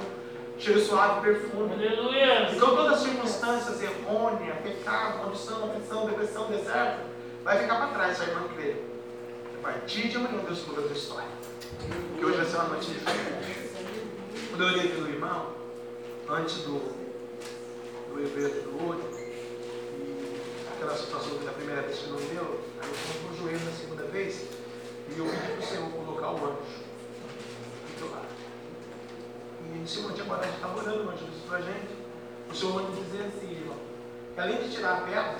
cheiro suave perfume. Aleluia. Então todas as circunstâncias errôneas, pecado, condição, aflição, depressão, deserto, vai ficar para trás irmã crer. A partir de amanhã, Deus muda a tua história. Porque hoje vai ser uma diferente. Quando eu olhei pelo irmão, antes do, do evento do olho, e aquela situação da primeira vez que não deu, aí eu fui o joelho na segunda vez, e eu pedi para o Senhor colocar o anjo do teu lado. E o a gente estava orando o anjo disse para a gente. O Senhor manda dizer assim, irmão, que além de tirar a pedra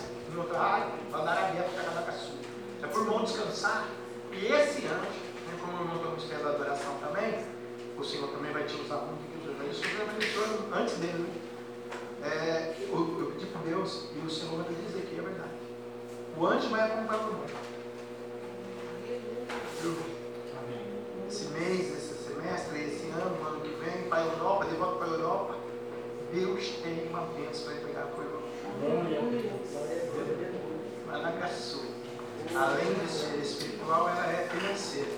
aberto para cada caçula. É por bom descansar. E esse anjo, né, como o irmão está no da adoração também, o Senhor também vai te usar muito que usou. Isso já mencionou antes dele, né? É, eu, eu pedi para Deus e o Senhor vai dizer que é verdade. O anjo vai acompanhar o mundo. Esse mês, esse semestre, esse ano, o ano que vem, para a Europa, de volta para a Europa, Deus tem uma bênção para entregar para o. Managaçu. Além de ser espiritual, ela é financeira.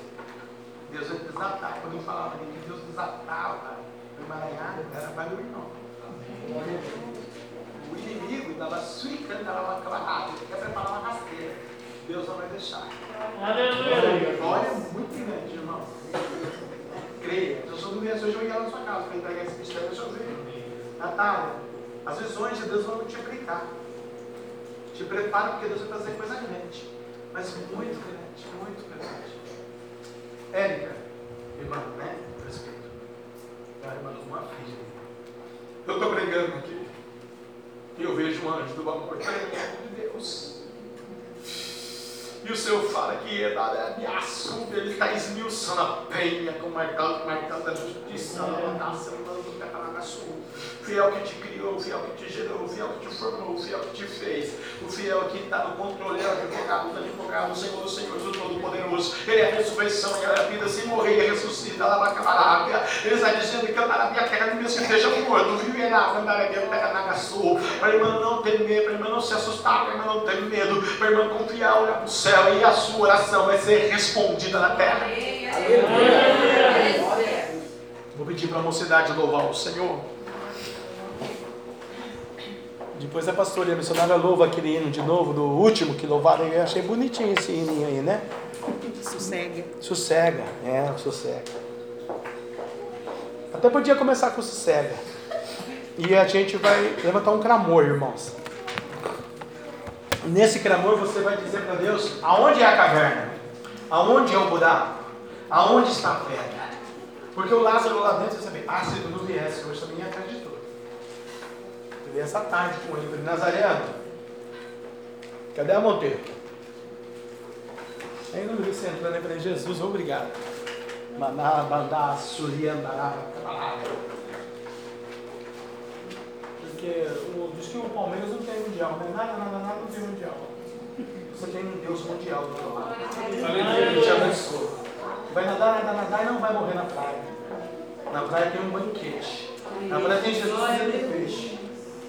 Deus vai desatar. Quando eu falava ali que Deus desatava o emaranhado, era para o irmão. O inimigo estava suicando, estava clavado, ele quer preparar uma rasteira. Deus não vai deixar. Aleluia. Glória é muito grande, irmão. Creia. Eu sou do mês eu ia na sua casa para entregar esse mistério ao seu filho. Natália, as visões de Deus vão te aplicar. Te prepara porque Deus vai fazer coisa grande. Mas muito grande, muito grande. Érica, irmã, né? Respeito. A irmã uma filha. Eu estou pregando aqui. E eu vejo um anjo do amor tremendo de Deus. E o Senhor fala que é da ameaça, ele está esmiuçando a penha com o martelo, martelo da justiça, o fiel que te criou, o fiel que te gerou, o fiel que te formou, o fiel que te fez, o fiel que está no controle, é o advogado do advogado, o Senhor dos Senhores, o Todo-Poderoso, Ele é a ressurreição e a vida, sem morrer, e ressuscita, Lavacabarábia. Ele está dizendo que a terra de se esteja morto, viverá, Candarabia, terra Nagaçu, para a irmã não ter medo, para irmã não se assustar, para irmã não ter medo, para irmã confiar, olhar para o céu e a sua oração vai ser respondida na terra. Vou pedir para a mocidade louvar o Senhor. Depois a pastora e a missionária louva aquele hino de novo, do último que louvaram. Eu achei bonitinho esse hino aí, né? Sossega. Sossega, é, sossega. Até podia começar com sossega. E a gente vai levantar um clamor, irmãos. Nesse clamor você vai dizer para Deus aonde é a caverna, aonde é o buraco, aonde está a pedra. Porque o Lázaro lá dentro, você sabe, ah, se tu não viesse hoje também ia acreditou. Vi essa tarde com ele, falei, Nazareno, cadê a Monteiro? Aí quando vi você entrando, eu falei, Jesus, obrigado. Maná, bandá, suriandará, Porque o, diz que o Palmeiras não tem mundial, né? Nada, nada, nada não tem mundial. Você tem um Deus mundial do teu lado. Ele te. Vai nadar, nadar, nadar e não vai morrer na praia. Na praia tem um banquete. Na praia tem Jesus fazendo peixe,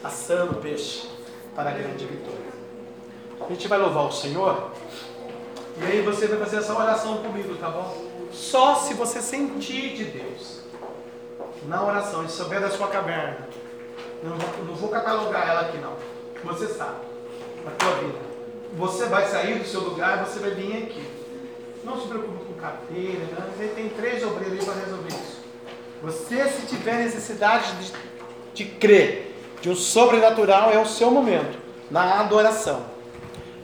assando peixe para a grande vitória. A gente vai louvar o Senhor. E aí você vai fazer essa oração comigo, tá bom? Só se você sentir de Deus. Na oração, e souber da sua caverna. Não, não vou catalogar ela aqui não. Você sabe. Na tua vida. Você vai sair do seu lugar você vai vir aqui. Não se preocupe com carteira, né? Você tem três obreiros para resolver isso. Você, se tiver necessidade de, de crer de um sobrenatural, é o seu momento. Na adoração.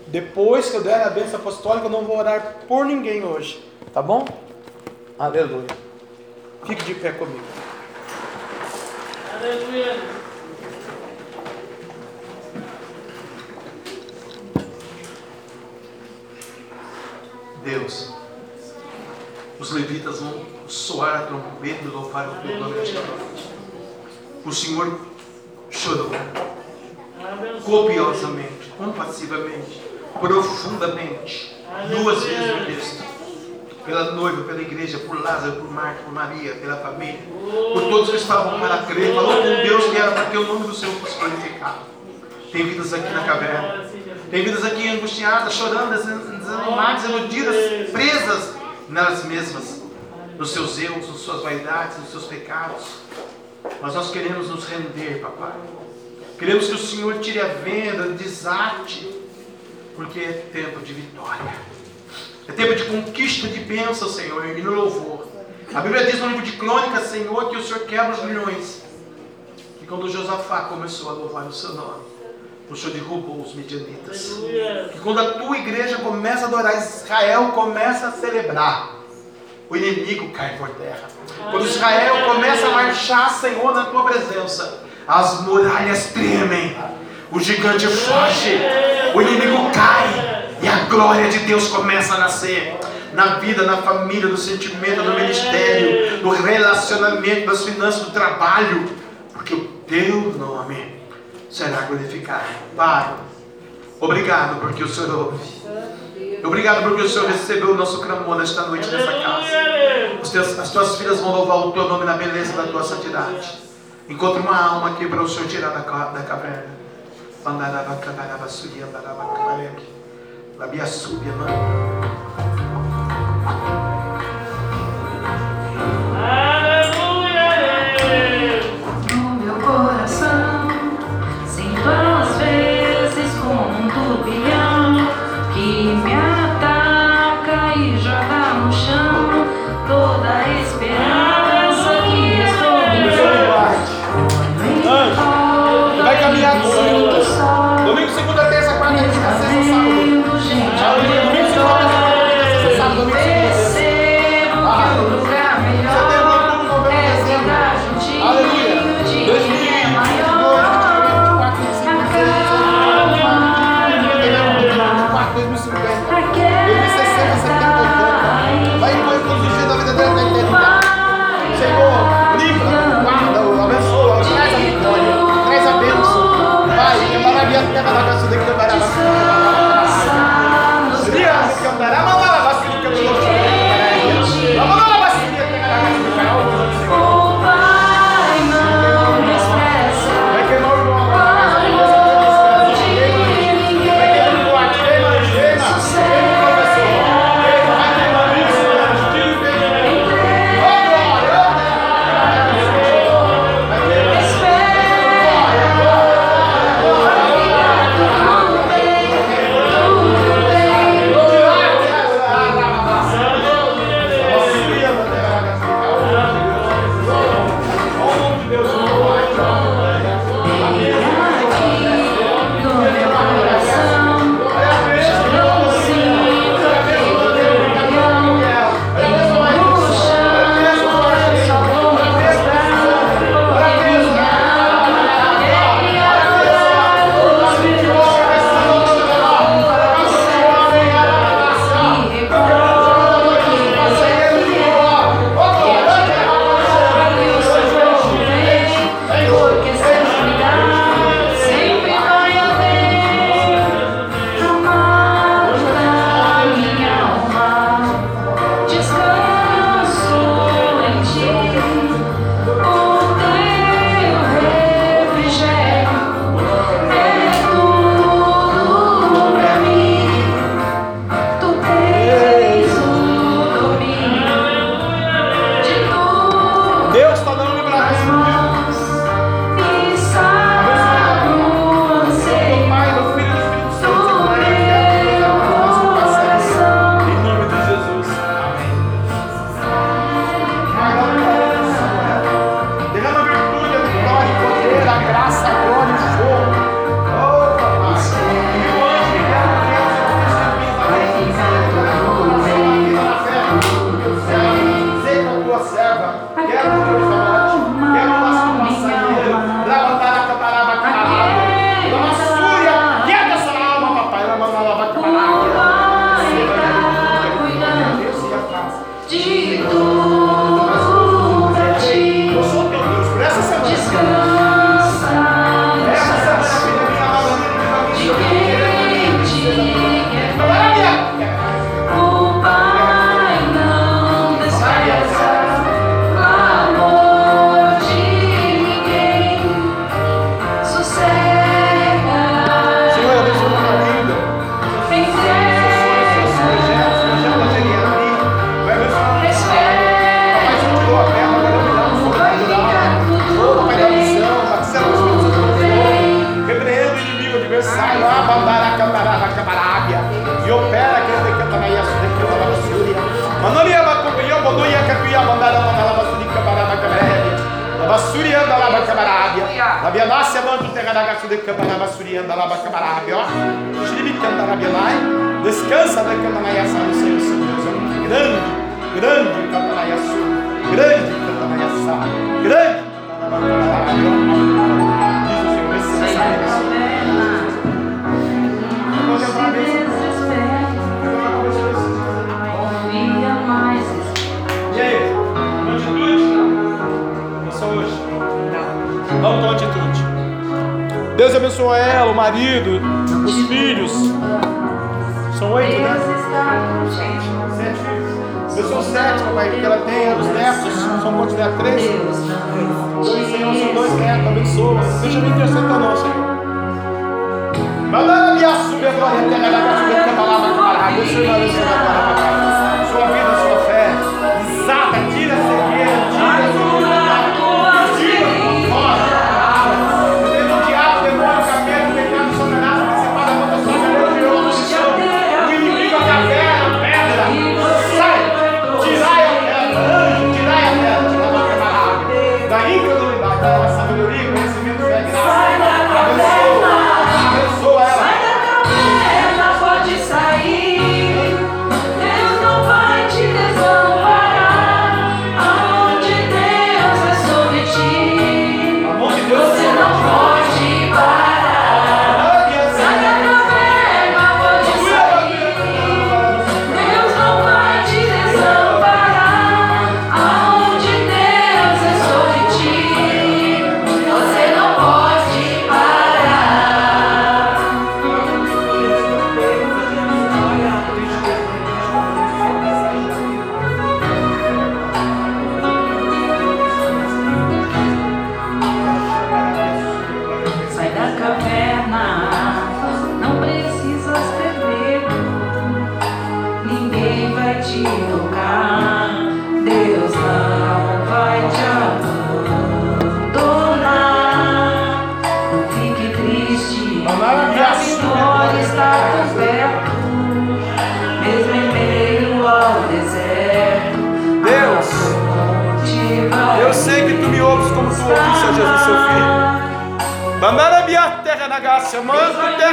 Depois que eu der a bênção apostólica, eu não vou orar por ninguém hoje. Tá bom? Aleluia. Fique de pé comigo. Aleluia. Deus, os levitas vão soar a trombeta e louvar o teu nome nesta noite. O Senhor chorou copiosamente, compassivamente, profundamente, duas vezes no texto. Pela noiva, pela igreja, por Lázaro, por Marta, por Maria, pela família, por todos que estavam para crer, falou com Deus que era para que o nome do Senhor fosse glorificado. Tem vidas aqui na caverna, tem vidas aqui angustiadas, chorando, desanimadas, iludidas, presas nelas mesmas, nos seus erros, nas suas vaidades, nos seus pecados. Mas nós queremos nos render, papai. Queremos que o Senhor tire a venda, desate, porque é tempo de vitória. É tempo de conquista de bênção, Senhor, e no louvor. A Bíblia diz no livro de Crônicas, Senhor, que o Senhor quebra os milhões. E quando Josafá começou a louvar o seu nome, o Senhor derrubou os medianitas. Que quando a tua igreja começa a adorar, Israel começa a celebrar, o inimigo cai por terra. Quando Israel começa a marchar, Senhor, na tua presença, as muralhas tremem, o gigante foge, o inimigo cai e a glória de Deus começa a nascer. Na vida, na família, no sentimento, no ministério, no relacionamento, nas finanças, no trabalho, porque o teu nome será glorificado. Pai, obrigado porque o Senhor ouve. Obrigado porque o Senhor recebeu o nosso clamor nesta noite nessa casa. Teus- as tuas filhas vão louvar o teu nome na beleza da tua santidade. Encontre uma alma aqui para o Senhor tirar da, da caverna. Andarabacandarabassuri, andarabacabareque. Labiassúbia, mano. Descansa da Cantanaiaçá do Senhor, seu Deus. É um grande, grande Cantanaiaçu. Grande Cantanaiaçá. Grande Cantanaiaçá. Diz o Senhor, esse é o Senhor. Vou lembrar. Deus abençoe ela, o marido, os filhos. São oito, né? Sete. Eu sou sete, papai, porque ela tem é os netos. São quantos netos? três. Dois, Senhor, são dois netos. Abençoa. Deixa me interceptar, não, Senhor. Mandando-me a subir a glória eterna da nossa palavra. Sua vida,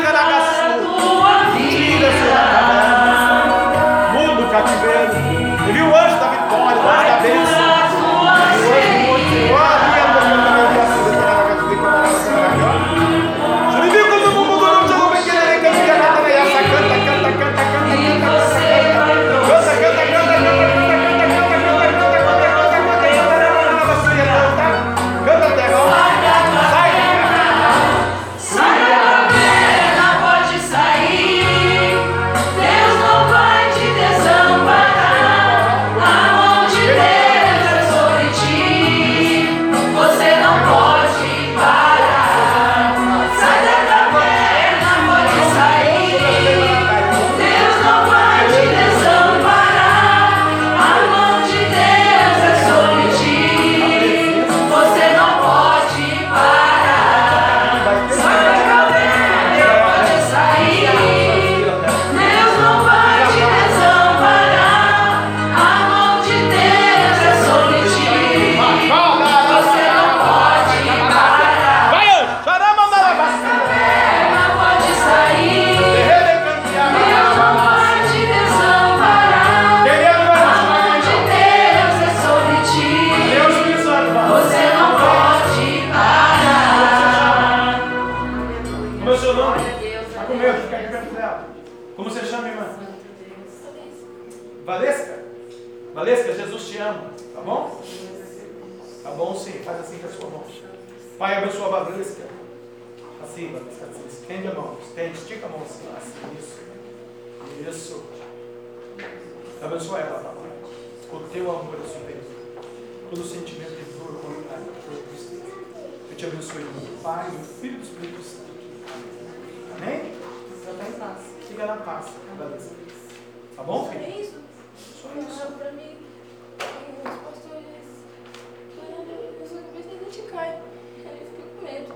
Saya. demonstrasse isso. Isso. Abençoa ela, tá papai. O teu amor é peito, Todo sentimento de dor, por Cristo. Eu te abençoe no Pai, o Filho e no Espírito Santo. Amém? Fica tá em paz. Fica na paz. Tá bom, filho? Só isso. Só isso. Ah, para mim, os pastores, eu sou de vez em quando a gente cai. Eu fico com medo.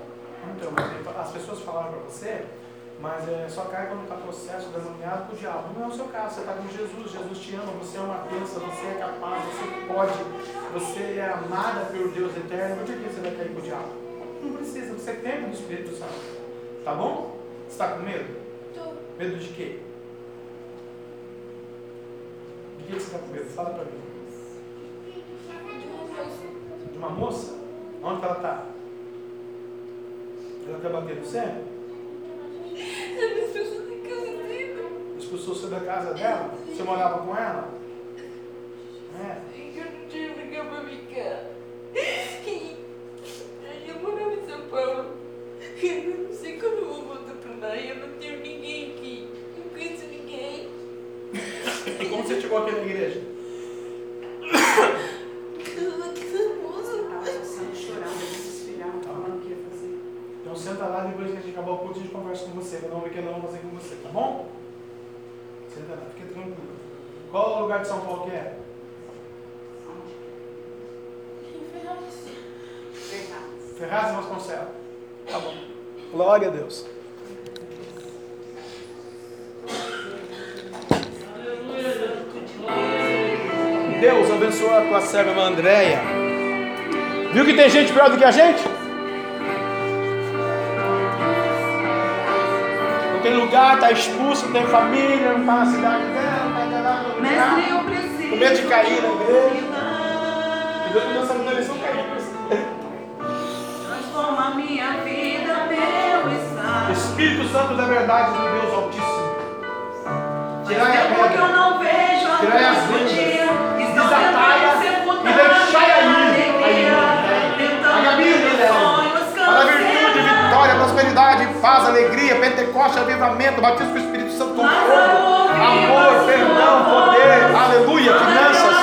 Então, as pessoas falaram para você mas é, só cai quando está processo demoniado com o diabo. Não é o seu caso, você está com Jesus, Jesus te ama, você é uma bênção, você é capaz, você pode, você é amada pelo Deus eterno. Por que você vai cair com o diabo? Não precisa, você tem o Espírito Santo. Tá bom? Você está com medo? Tô. Medo de quê? De que você está com medo? Fala para mim. De uma moça? Onde ela está? Ela quer bater no você? Eu me expulsou da casa dele. Expulsou você da casa dela? Você morava com ela? É. Eu não tinha lugar pra ficar. Eu morava em São Paulo. Eu não sei como eu vou voltar pra lá. Eu não tenho ninguém aqui. Eu não conheço ninguém. E como você chegou aqui na igreja? Eu que. Então senta lá, depois que a gente acabar o culto, a gente conversa com você. Vou dar um pequeno vamos fazer com você, tá bom? Fica tranquilo. Qual o lugar de São Paulo que é? Ferraz e Vasconcelos. Tá bom. Glória a Deus. Deus abençoa a tua serva Andréia. Viu que tem gente pior do que a gente? Lugar, está expulso, não tem família, não está na cidade dela, não está lá no lugar. Mestre, eu preciso. Com medo de cair na igreja. E Deus me deu essa cair. Transforma minha vida, meu estado. Espírito Santo da verdade do Deus Altíssimo. Tirai a eu pedra. Tirai as vendas. dia. Prosperidade, paz, alegria, Pentecoste, avivamento, batismo com o Espírito Santo fogo, amor, perdão, poder, aleluia, finanças.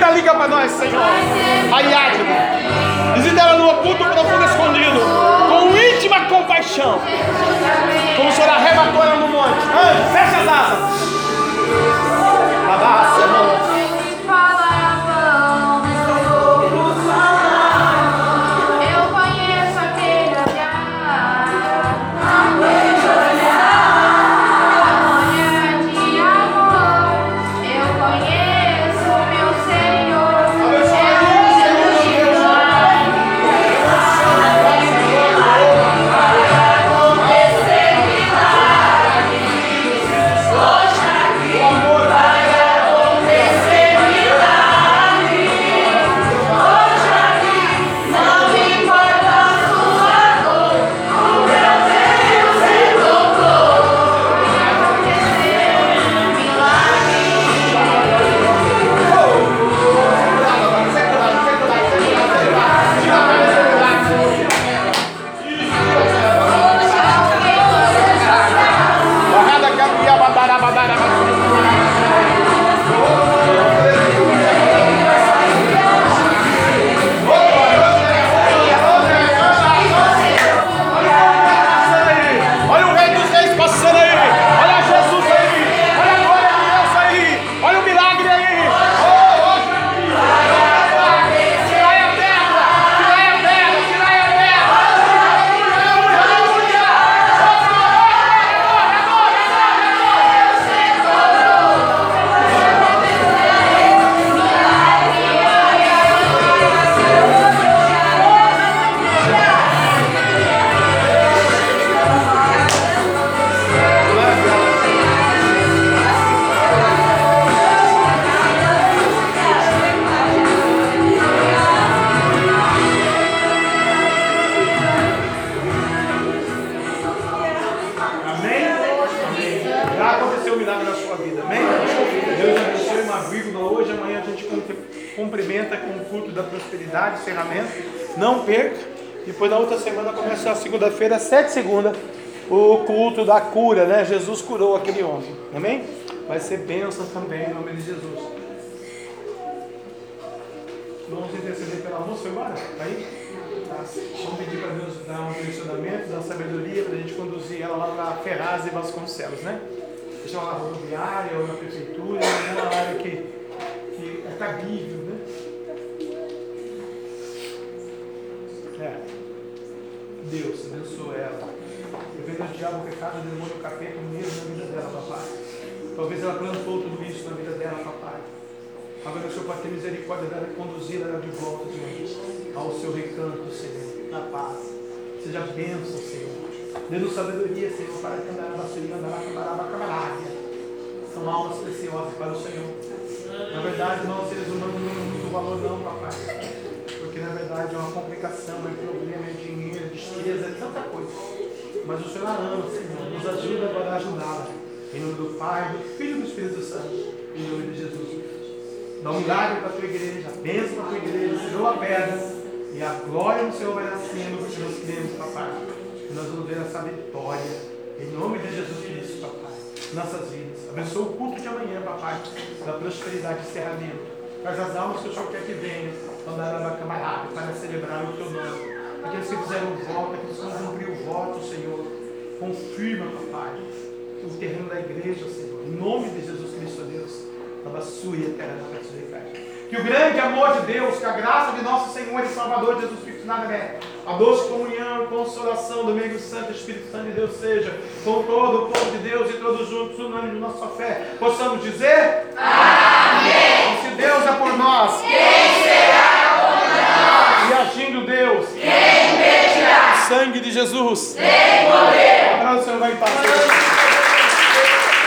Visita, liga para nós, Senhor. A Iádina. Visita ela no oculto profundo escondido. Com íntima compaixão. Como o Senhor arrebatou ela no monte. Ande, fecha as asas. Abraça, irmão. Segunda-feira, sete segunda, o culto da cura, né? Jesus curou aquele homem. Amém? Vai ser bênção também em nome de Jesus. Vamos interceder pela moça agora? Tá aí? Tá. Vamos pedir para Deus dar um direcionamento, dar sabedoria para a gente conduzir ela lá para Ferraz e Vasconcelos, né? Seja lá na rodoviária ou na prefeitura, em alguma área que, que é cabível, Abençoe ela. Eu vejo o diabo, o pecado, o demônio, o capeta, o medo na vida dela, papai. Talvez ela plantou tudo isso na vida dela, papai. Agora o Senhor pode ter misericórdia dela e conduzir ela de volta, Senhor, ao seu recanto, Senhor, na paz. Seja bênção, Senhor. Dê-nos sabedoria, Senhor, para cantar a vacilinha, andar a camarada. São almas preciosas para o Senhor. Na verdade, nós seres humanos não temos muito valor, não, papai. Na verdade é uma complicação, é problema, é dinheiro, é despesa, é tanta coisa. Mas o Senhor a ama, Senhor. Nos ajuda para ajudá-la. Em nome do Pai, do Filho e do Espírito Santo. Em nome de Jesus. Dá um milagre para a tua igreja, bênção para a tua igreja, tirou a pedra. E a glória do Senhor vai nascendo, porque nós queremos, papai. E nós vamos ver essa vitória. Em nome de Jesus Cristo, papai. Nossas vidas. Abençoa o culto de amanhã, papai. Da prosperidade e encerramento. Faz as almas que o Senhor quer que venham. Andar na camarada para celebrar o teu nome. Aqueles que fizeram o voto, aqueles que vão cumprir o voto, Senhor. Confirma, papai, o terreno da igreja, Senhor. Em nome de Jesus Cristo, Deus. Abençoe a terra da que o grande amor de Deus, que a graça de nosso Senhor e Salvador Jesus Cristo Nazaré, a doce comunhão consolação do meio Santo Espírito Santo de Deus seja com todo o povo de Deus e todos juntos, unânimes de nossa fé, possamos dizer Amém. E se Deus é por nós, quem será agindo Deus, quem impedirá? Sangue de Jesus tem poder. Agora o Senhor vai paz.